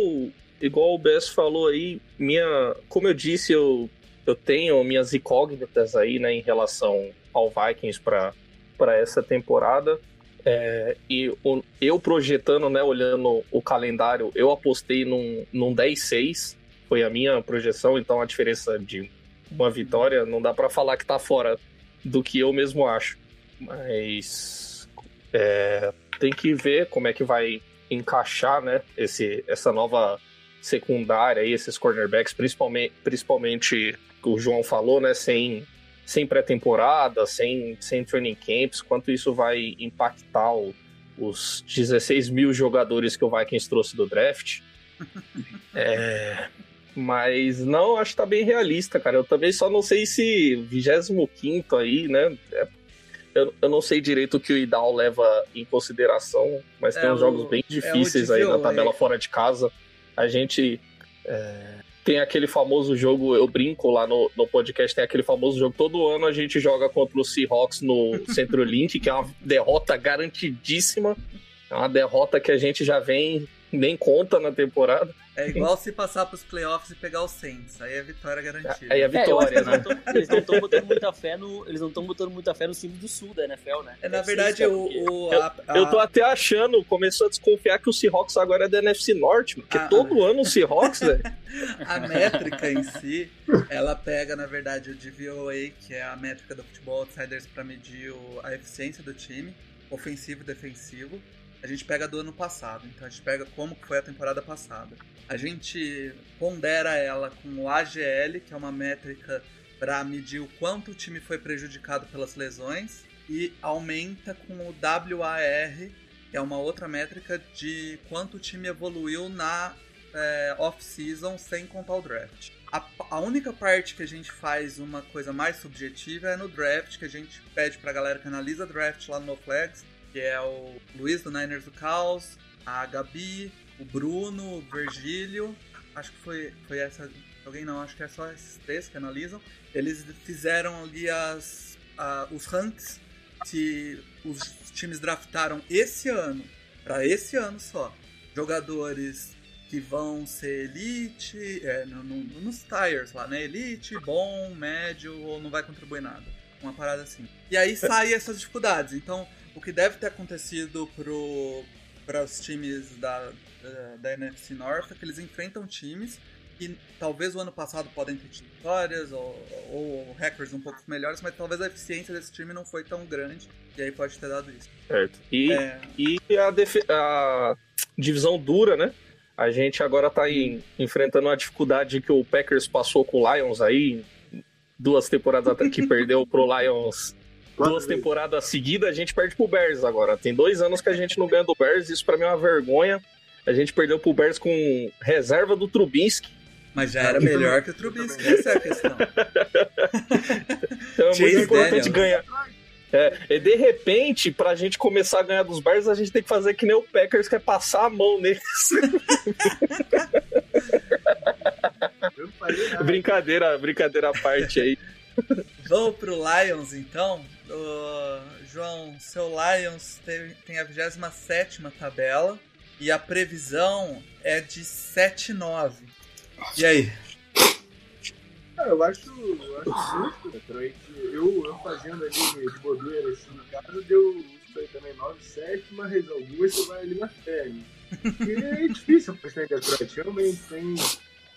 igual o Bess falou aí, minha, como eu disse, eu, eu tenho minhas incógnitas aí, né, em relação ao Vikings para essa temporada. É, e o, eu projetando, né, olhando o calendário, eu apostei num, num 10-6, foi a minha projeção, então a diferença de uma vitória não dá para falar que tá fora do que eu mesmo acho. Mas é, tem que ver como é que vai encaixar, né, esse, essa nova secundária aí, esses cornerbacks, principalmente, principalmente o João falou, né, sem, sem pré-temporada, sem, sem training camps, quanto isso vai impactar o, os 16 mil jogadores que o Vikings trouxe do draft. é, mas não, acho que tá bem realista, cara. Eu também só não sei se 25 aí, né? É, eu, eu não sei direito o que o Idal leva em consideração, mas é tem uns o, jogos bem é difíceis é aí na tabela fora de casa. A gente é, tem aquele famoso jogo, eu brinco lá no, no podcast, tem aquele famoso jogo, todo ano a gente joga contra o Seahawks no Centro Link, que é uma derrota garantidíssima. É uma derrota que a gente já vem nem conta na temporada. É igual se passar pros playoffs e pegar o Saints. Aí é vitória garantida. Aí é vitória, é, né? Eles não estão botando muita fé no. Eles não estão botando muita fé no time do sul da NFL, né? É, na verdade, o. o a, a... Eu, tô até achando, começou a desconfiar que o Seahawks agora é da NFC Norte, porque ah, todo ano o Seahawks, velho. a métrica em si, ela pega, na verdade, o DVOA, que é a métrica do futebol outsiders para medir o, a eficiência do time, ofensivo e defensivo a gente pega do ano passado. Então a gente pega como foi a temporada passada. A gente pondera ela com o AGL, que é uma métrica para medir o quanto o time foi prejudicado pelas lesões, e aumenta com o WAR, que é uma outra métrica de quanto o time evoluiu na é, off-season sem contar o draft. A, a, única parte que a gente faz uma coisa mais subjetiva é no draft, que a gente pede pra galera que analisa draft lá no NoFlex que é o Luiz do Niners do Caos, a Gabi, o Bruno, o Virgílio, acho que foi, foi essa. Alguém não, acho que é só esses três que analisam. Eles fizeram ali as, a, os ranks que os times draftaram esse ano, para esse ano só. Jogadores que vão ser elite, é, no, no, nos tires lá, né? Elite, bom, médio ou não vai contribuir nada. Uma parada assim. E aí saem essas dificuldades. Então, o que deve ter acontecido pro, para os times da, da, da NFC North é que eles enfrentam times que talvez o ano passado podem ter vitórias ou, ou recordes um pouco melhores, mas talvez a eficiência desse time não foi tão grande e aí pode ter dado isso. Certo. E, é... e a, a, divisão dura, né? A gente agora tá em, enfrentando uma dificuldade que o Packers passou com o Lions aí, duas temporadas até que perdeu pro Lions duas temporadas seguidas, a gente perde pro Bears agora. Tem dois anos que a gente não ganha do Bears, isso pra mim é uma vergonha. A gente perdeu pro Bears com reserva do Trubisky. Mas já era melhor que o Trubisky, essa é a questão. então é muito importante ganhar. É, e de repente, pra gente começar a ganhar dos Bears, a gente tem que fazer que nem o Packers, que é passar a mão neles. brincadeira, brincadeira à parte aí. Vamos pro Lions então. Uh, João, seu Lions tem, tem a 27 tabela e a previsão é de 7-9. E aí? Eu acho, eu acho justo, Detroit. Eu, eu fazendo ali de bobeira assim no caso, deu isso aí também 9-7, mas algumas você vai ali na. Né? E é difícil apostar em Detroit. Realmente tem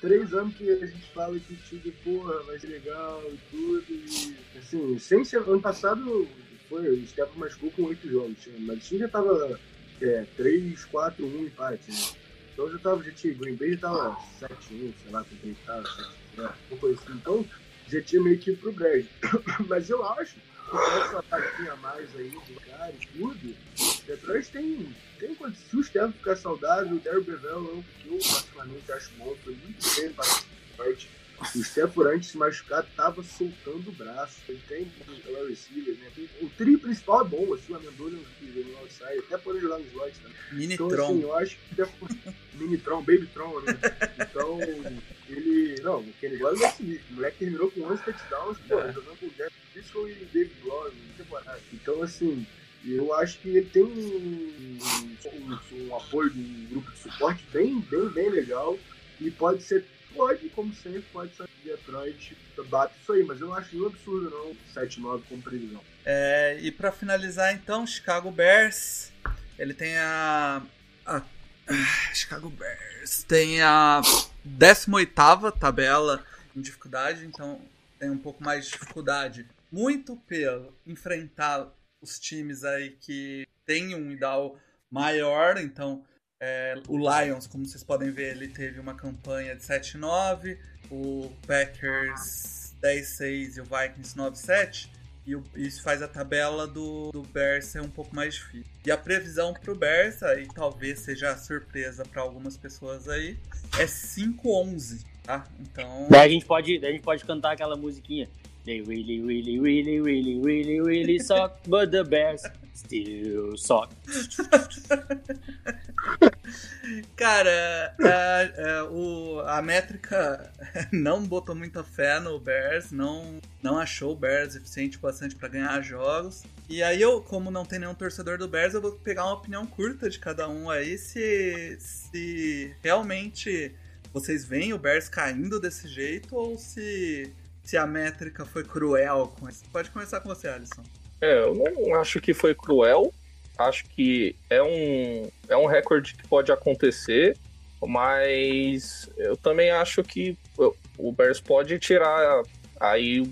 três anos que a gente fala que o time, porra, vai ser legal e tudo. E, assim, sem ser, ano passado foi, o Steph machucou com oito jogos, mas o time já tava é, 3, 4, 1 empate, né? Então já tava, já tinha, Green Bay já tava 7, 1, sei lá, com quem tava, 7, né? uma coisa assim. Então já tinha meio que pro brejo. mas eu acho que essa taquinha a mais aí do cara e tudo, Detroit tem tem condição. Se o Steph ficar saudável, o Daryl Bevel é um que eu particularmente acho bom, foi muito bem para forte. O Stafford antes de se machucar tava soltando o braço. Ele tem o receiver, né? O tri principal é bom, assim, o Amendola no outside, até pode jogar nos slots também. Mini então, Tron. Assim, eu acho que Mini Tron, Baby Tron, né? Então, ele. Não, o Kenny Gordon é sinistro. O moleque terminou com 11 touchdowns, pô, é. jogando com o Jeff Briscoe e David Glover na temporada. Então, assim, eu acho que ele tem um, um, um, apoio de um grupo de suporte bem, bem, bem legal. E pode ser, pode, como sempre, pode ser Detroit bate isso aí, mas eu não acho um absurdo não, 7-9 como previsão. É, e para finalizar então, Chicago Bears, ele tem a, a, a Chicago Bears tem a 18ª tabela em dificuldade, então tem um pouco mais de dificuldade. Muito pelo enfrentar os times aí que têm um IDAL maior, então é, o Lions, como vocês podem ver, ele teve uma campanha de 7-9, o Packers 10-6 e o Vikings 9-7, e isso faz a tabela do, do Bears ser um pouco mais difícil. E a previsão para o Bears, aí talvez seja surpresa para algumas pessoas aí, é 5-11, tá? Então... Daí a, gente pode, a gente pode cantar aquela musiquinha. They really, really, really, really, really, really suck, but the Bears still suck. Cara, a, a, o, a métrica não botou muita fé no Bears, não, não achou o Bears eficiente bastante para ganhar jogos. E aí eu, como não tem nenhum torcedor do Bears, eu vou pegar uma opinião curta de cada um aí se, se realmente vocês veem o Bears caindo desse jeito ou se se a métrica foi cruel com isso. Pode começar com você, Alisson. É, eu não acho que foi cruel. Acho que é um, é um recorde que pode acontecer, mas eu também acho que o Bears pode tirar aí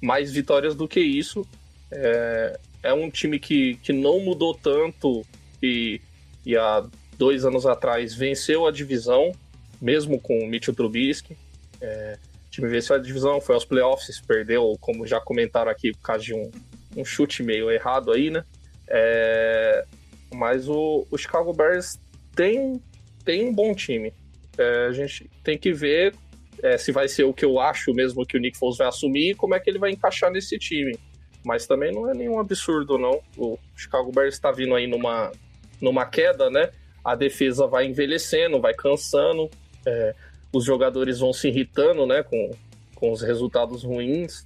mais vitórias do que isso. É, é um time que, que não mudou tanto e, e há dois anos atrás venceu a divisão, mesmo com o Mitchell Trubisky. É, time venceu a divisão, foi aos playoffs, perdeu, como já comentaram aqui, por causa de um, um chute meio errado aí, né? É, mas o, o, Chicago Bears tem, tem um bom time. É, a gente tem que ver é, se vai ser o que eu acho mesmo que o Nick Foles vai assumir e como é que ele vai encaixar nesse time. Mas também não é nenhum absurdo, não. O Chicago Bears está vindo aí numa, numa queda, né? a defesa vai envelhecendo, vai cansando, é, os jogadores vão se irritando né, com, com os resultados ruins,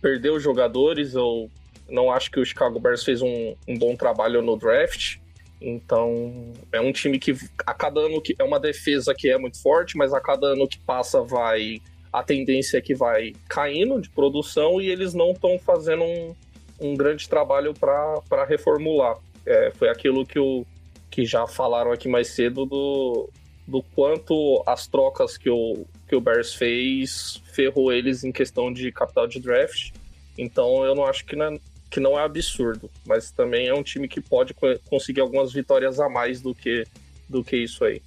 perdeu os jogadores, eu não acho que o Chicago Bears fez um, um bom trabalho no draft. Então, é um time que a cada ano que é uma defesa que é muito forte, mas a cada ano que passa vai a tendência é que vai caindo de produção e eles não estão fazendo um, um grande trabalho para reformular. É, foi aquilo que, o, que já falaram aqui mais cedo do, do quanto as trocas que o, que o Bears fez ferrou eles em questão de capital de draft. Então eu não acho que não é, que não é absurdo, mas também é um time que pode conseguir algumas vitórias a mais do que, do que isso aí.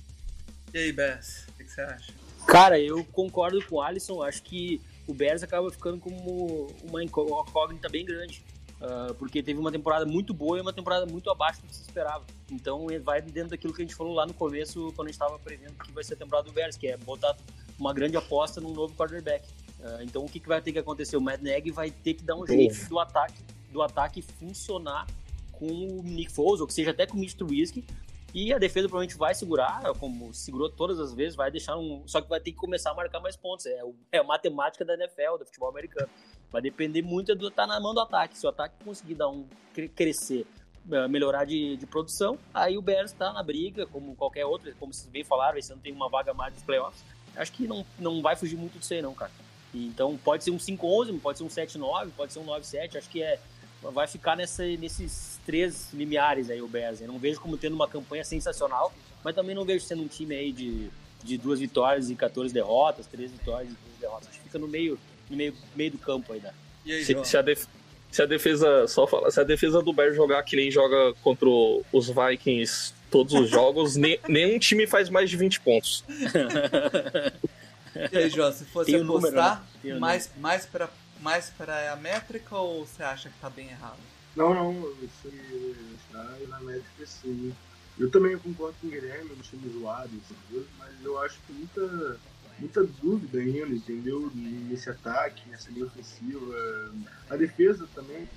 E aí, Bess, o que, você acha? Cara, eu concordo com o Alisson, acho que o Bears acaba ficando como uma incógnita bem grande. Uh, porque teve uma temporada muito boa e uma temporada muito abaixo do que se esperava. Então vai dentro daquilo que a gente falou lá no começo, quando a gente estava prevendo que vai ser a temporada do Bears, que é botar uma grande aposta num novo quarterback. Uh, então o que, que vai ter que acontecer? O Matt Nagy vai ter que dar um jeito do ataque, do ataque funcionar com o Nick Foles, ou que seja até com o Mitch Trubisky, e a defesa provavelmente vai segurar, como segurou todas as vezes, vai deixar um. Só que vai ter que começar a marcar mais pontos. É, é a matemática da NFL, do futebol americano. Vai depender muito do estar tá na mão do ataque. Se o ataque conseguir dar um crescer, eh, melhorar de, de produção, aí o Bears está na briga, como qualquer outro, como vocês bem falaram, esse ano tem uma vaga mais dos playoffs. Acho que não, não vai fugir muito disso aí, não, cara. Então pode ser um 5-11, pode ser um 7-9, pode ser um 9-7. Acho que é vai ficar nessa, nesses três limiares aí o Bears. Eu não vejo como tendo uma campanha sensacional, mas também não vejo sendo um time aí de, de duas vitórias e 14 derrotas, três vitórias e duas derrotas. Acho que fica no meio, no meio, meio do campo né? Aí, se, se, a def, se, a defesa, só fala, se a defesa do Bears jogar que nem joga contra os Vikings todos os jogos, ne, nenhum time faz mais de 20 pontos. e aí, João, se fosse Tem apostar, número, né? mais, mais para mais para a métrica ou você acha que tá bem errado? Não, não, você está na métrica sim. Eu também concordo com o Guilherme, no time zoado, mas eu acho que muita, muita dúvida ainda, entendeu? Nesse ataque, nessa linha ofensiva. A defesa também,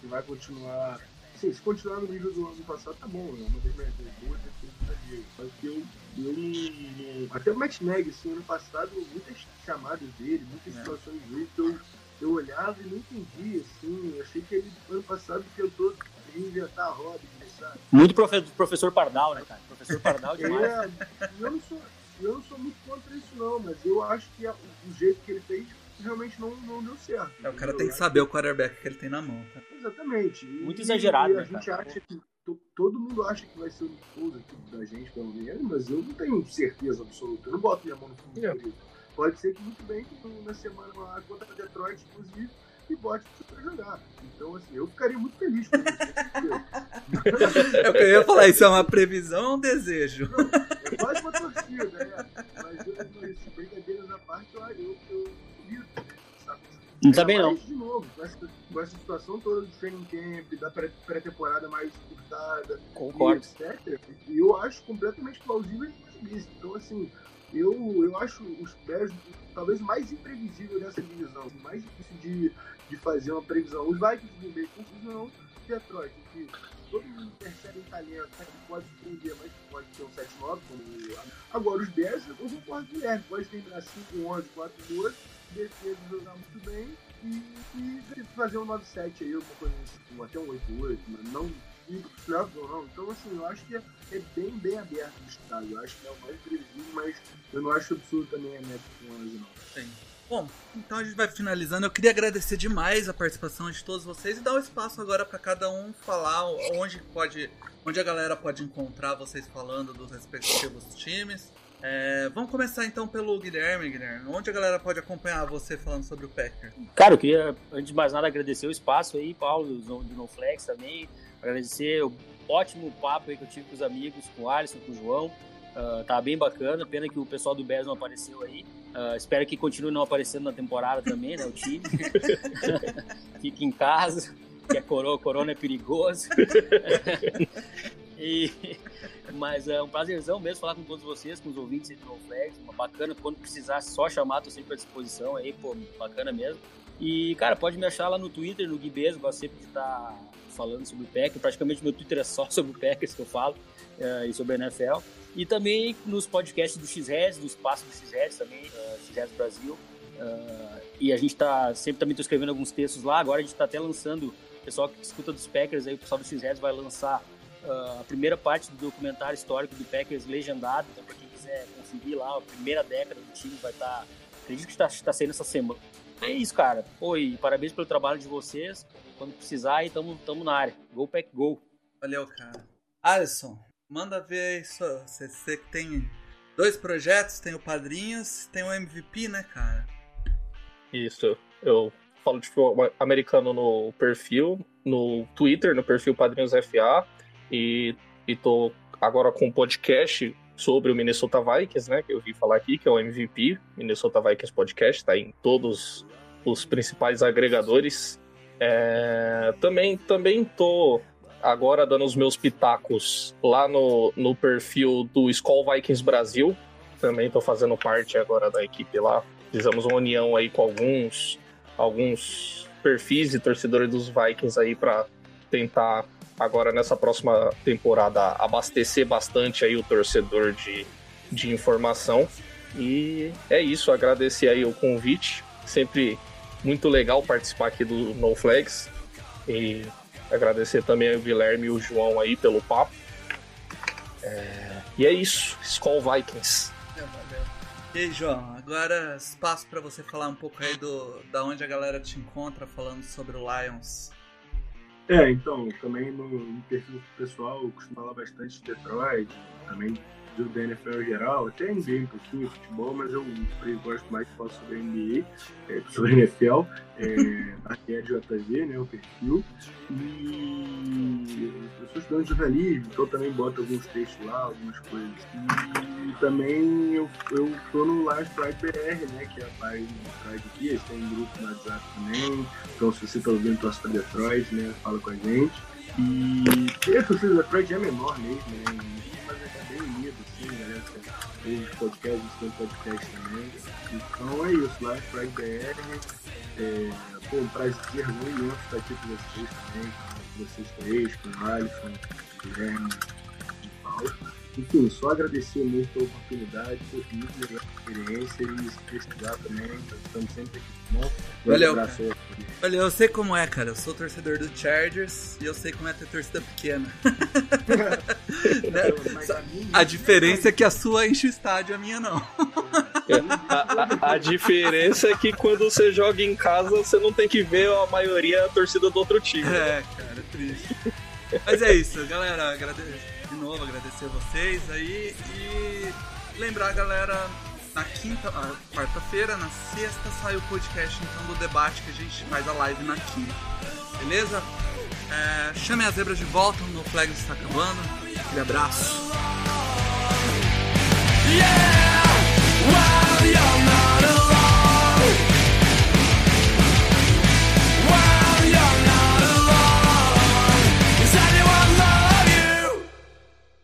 que vai continuar. Sim, se continuar no nível do ano passado, tá bom, é uma das minhas boas defesas da liga. Só que eu, eu não. Até o Matt Nagy, assim, ano passado, muitas chamadas dele, muitas é. situações dele que eu eu olhava e não entendia, assim, eu achei que ele ano passado tentou inventar a roda, sabe? Muito profe professor Pardal, né, cara? Professor Pardal demais. É, eu, não sou, eu não sou muito contra isso, não, mas eu acho que a, o jeito que ele fez realmente não, não deu certo. É, o cara tem que saber o quarterback que ele tem na mão. Tá? Exatamente. Muito e, exagerado, e a né, gente cara? acha que todo mundo acha que vai ser o Nicolas aqui da gente, pelo menos, mas eu não tenho certeza absoluta. Eu não boto minha mão no fundo é. Pode ser que muito bem que na semana lá contra Detroit, inclusive, e bote pra jogar. Então, assim, eu ficaria muito feliz com isso. é que eu ia falar, isso é uma previsão ou um desejo? Não, é quase uma torcida, né? Mas, eu, mas brincadeiras à parte, eu, eu, eu duvido. Não tá bem, não. De novo, com essa, com essa situação toda do training camp, da pré-temporada mais curtada, Concordo. e etc. E eu acho completamente plausível isso. Então, assim, eu, eu acho os Bears talvez o mais imprevisível dessa divisão, mais difícil de, de fazer uma previsão. Os Vikings do meio confusão, Detroit, que todo mundo percebe um talento que pode surpreender, mas pode ser um 7-9. Agora, os Bears, eu concordo com o Guilherme, pode terminar 5-11, 4-12, defesa jogar muito bem e, e fazer um 9-7 aí, alguma coisa assim, até um 8-8, não ou não. Então, assim, eu acho que é, é, bem, bem aberto o estado. Eu acho que é o mais previsível, mas eu não acho absurdo também a meta com 11, não. Sim. Bom, então a gente vai finalizando. Eu queria agradecer demais a participação de todos vocês e dar um espaço agora para cada um falar onde pode, onde a galera pode encontrar vocês falando dos respectivos times. É, vamos começar então pelo Guilherme, Guilherme. Onde a galera pode acompanhar você falando sobre o Packer? Cara, eu queria, antes de mais nada, agradecer o espaço aí, Paulo, do NoFlex também. Agradecer o ótimo papo aí que eu tive com os amigos, com o Alisson, com o João. Uh, tá bem bacana, pena que o pessoal do Bears não apareceu aí. Uh, espero que continue não aparecendo na temporada também, né? O time. Fique em casa, que a corona, corona é perigoso. E, mas é um prazerzão mesmo falar com todos vocês, com os ouvintes aí do No Flags. Uma bacana, quando precisar, só chamar, tô sempre à disposição aí, pô, bacana mesmo. E, cara, pode me achar lá no Twitter, no Guibes, gosto sempre de estar tá falando sobre o Packers. Praticamente meu Twitter é só sobre o Packers que eu falo uh, e sobre a NFL. E também nos podcasts do X-Res, do espaço do X-Res também, uh, X-Res Brasil. Uh, e a gente tá sempre também tô escrevendo alguns textos lá. Agora a gente está até lançando, o pessoal que escuta dos Packers aí, o pessoal do X-Res vai lançar uh, a primeira parte do documentário histórico do Packers legendado. Então, para quem quiser conseguir lá, a primeira década do time vai estar. Tá, acredito que está tá saindo essa semana. É isso, cara. E parabéns pelo trabalho de vocês. Quando precisar, aí tamo, tamo na área. Go Pack Go. Valeu, cara. Alisson, manda ver isso. Você, você tem dois projetos, tem o Padrinhos, tem o MVP, né, cara? Isso. Eu falo de futebol americano no perfil, no Twitter, no perfil Padrinhos FA. E, e tô agora com um podcast sobre o Minnesota Vikings, né? Que eu vi falar aqui, que é o MVP, Minnesota Vikings Podcast, tá em todos os principais agregadores. É, também, também tô agora dando os meus pitacos lá no, no perfil do Skull Vikings Brasil. Também tô fazendo parte agora da equipe lá. Fizemos uma união aí com alguns, alguns perfis e torcedores dos Vikings aí para tentar agora nessa próxima temporada abastecer bastante aí o torcedor de, de informação. E é isso, agradecer aí o convite. Sempre muito legal participar aqui do No Flags. E agradecer também ao Guilherme e o João aí pelo papo. É... E é isso, Skull Vikings. E aí, João, agora espaço para você falar um pouco aí do da onde a galera te encontra falando sobre o Lions. É, então, também no, no perfil pessoal eu costumo falar bastante de Detroit, também do da NFL em geral, até NBA um pouquinho, futebol, mas eu, eu gosto mais de falar sobre NBA, é, sobre NFL, é, aqui é de JV, né, o perfil, e eu sou estudante de jornalismo, então também boto alguns textos lá, algumas coisas, e também eu, eu tô no Live Pride BR, né, que é a página do Pride aqui, tem um grupo no WhatsApp também, então se você tá ouvindo torce pra Detroit, né, fala com a gente, e a torcida do Detroit é menor mesmo, né, os podcasts, tem podcast também. Então é isso, lá Pride BR. É, pô, um prazer muito estar aqui com vocês também, com vocês três, com o Alisson, com o Guilherme e o Paulo. Enfim, só agradecer muito pela oportunidade, foi muito legal a experiência e se precisar também, estamos sempre aqui. Né? Valeu. Olha, eu sei como é, cara. Eu sou torcedor do Chargers e eu sei como é ter torcida pequena. a, a diferença é que a sua enche o estádio, a minha não. a, a, a, diferença é que quando você joga em casa, você não tem que ver a maioria a torcida do outro time. É, cara, é triste. Mas é isso, galera. Agradeço de novo, agradecer vocês aí e lembrar, galera, na quinta, quarta-feira, na sexta sai o podcast então do debate que a gente faz a live na quinta. Beleza? É, chame as zebras de volta, No Flags está acabando. Aquele abraço. Yeah!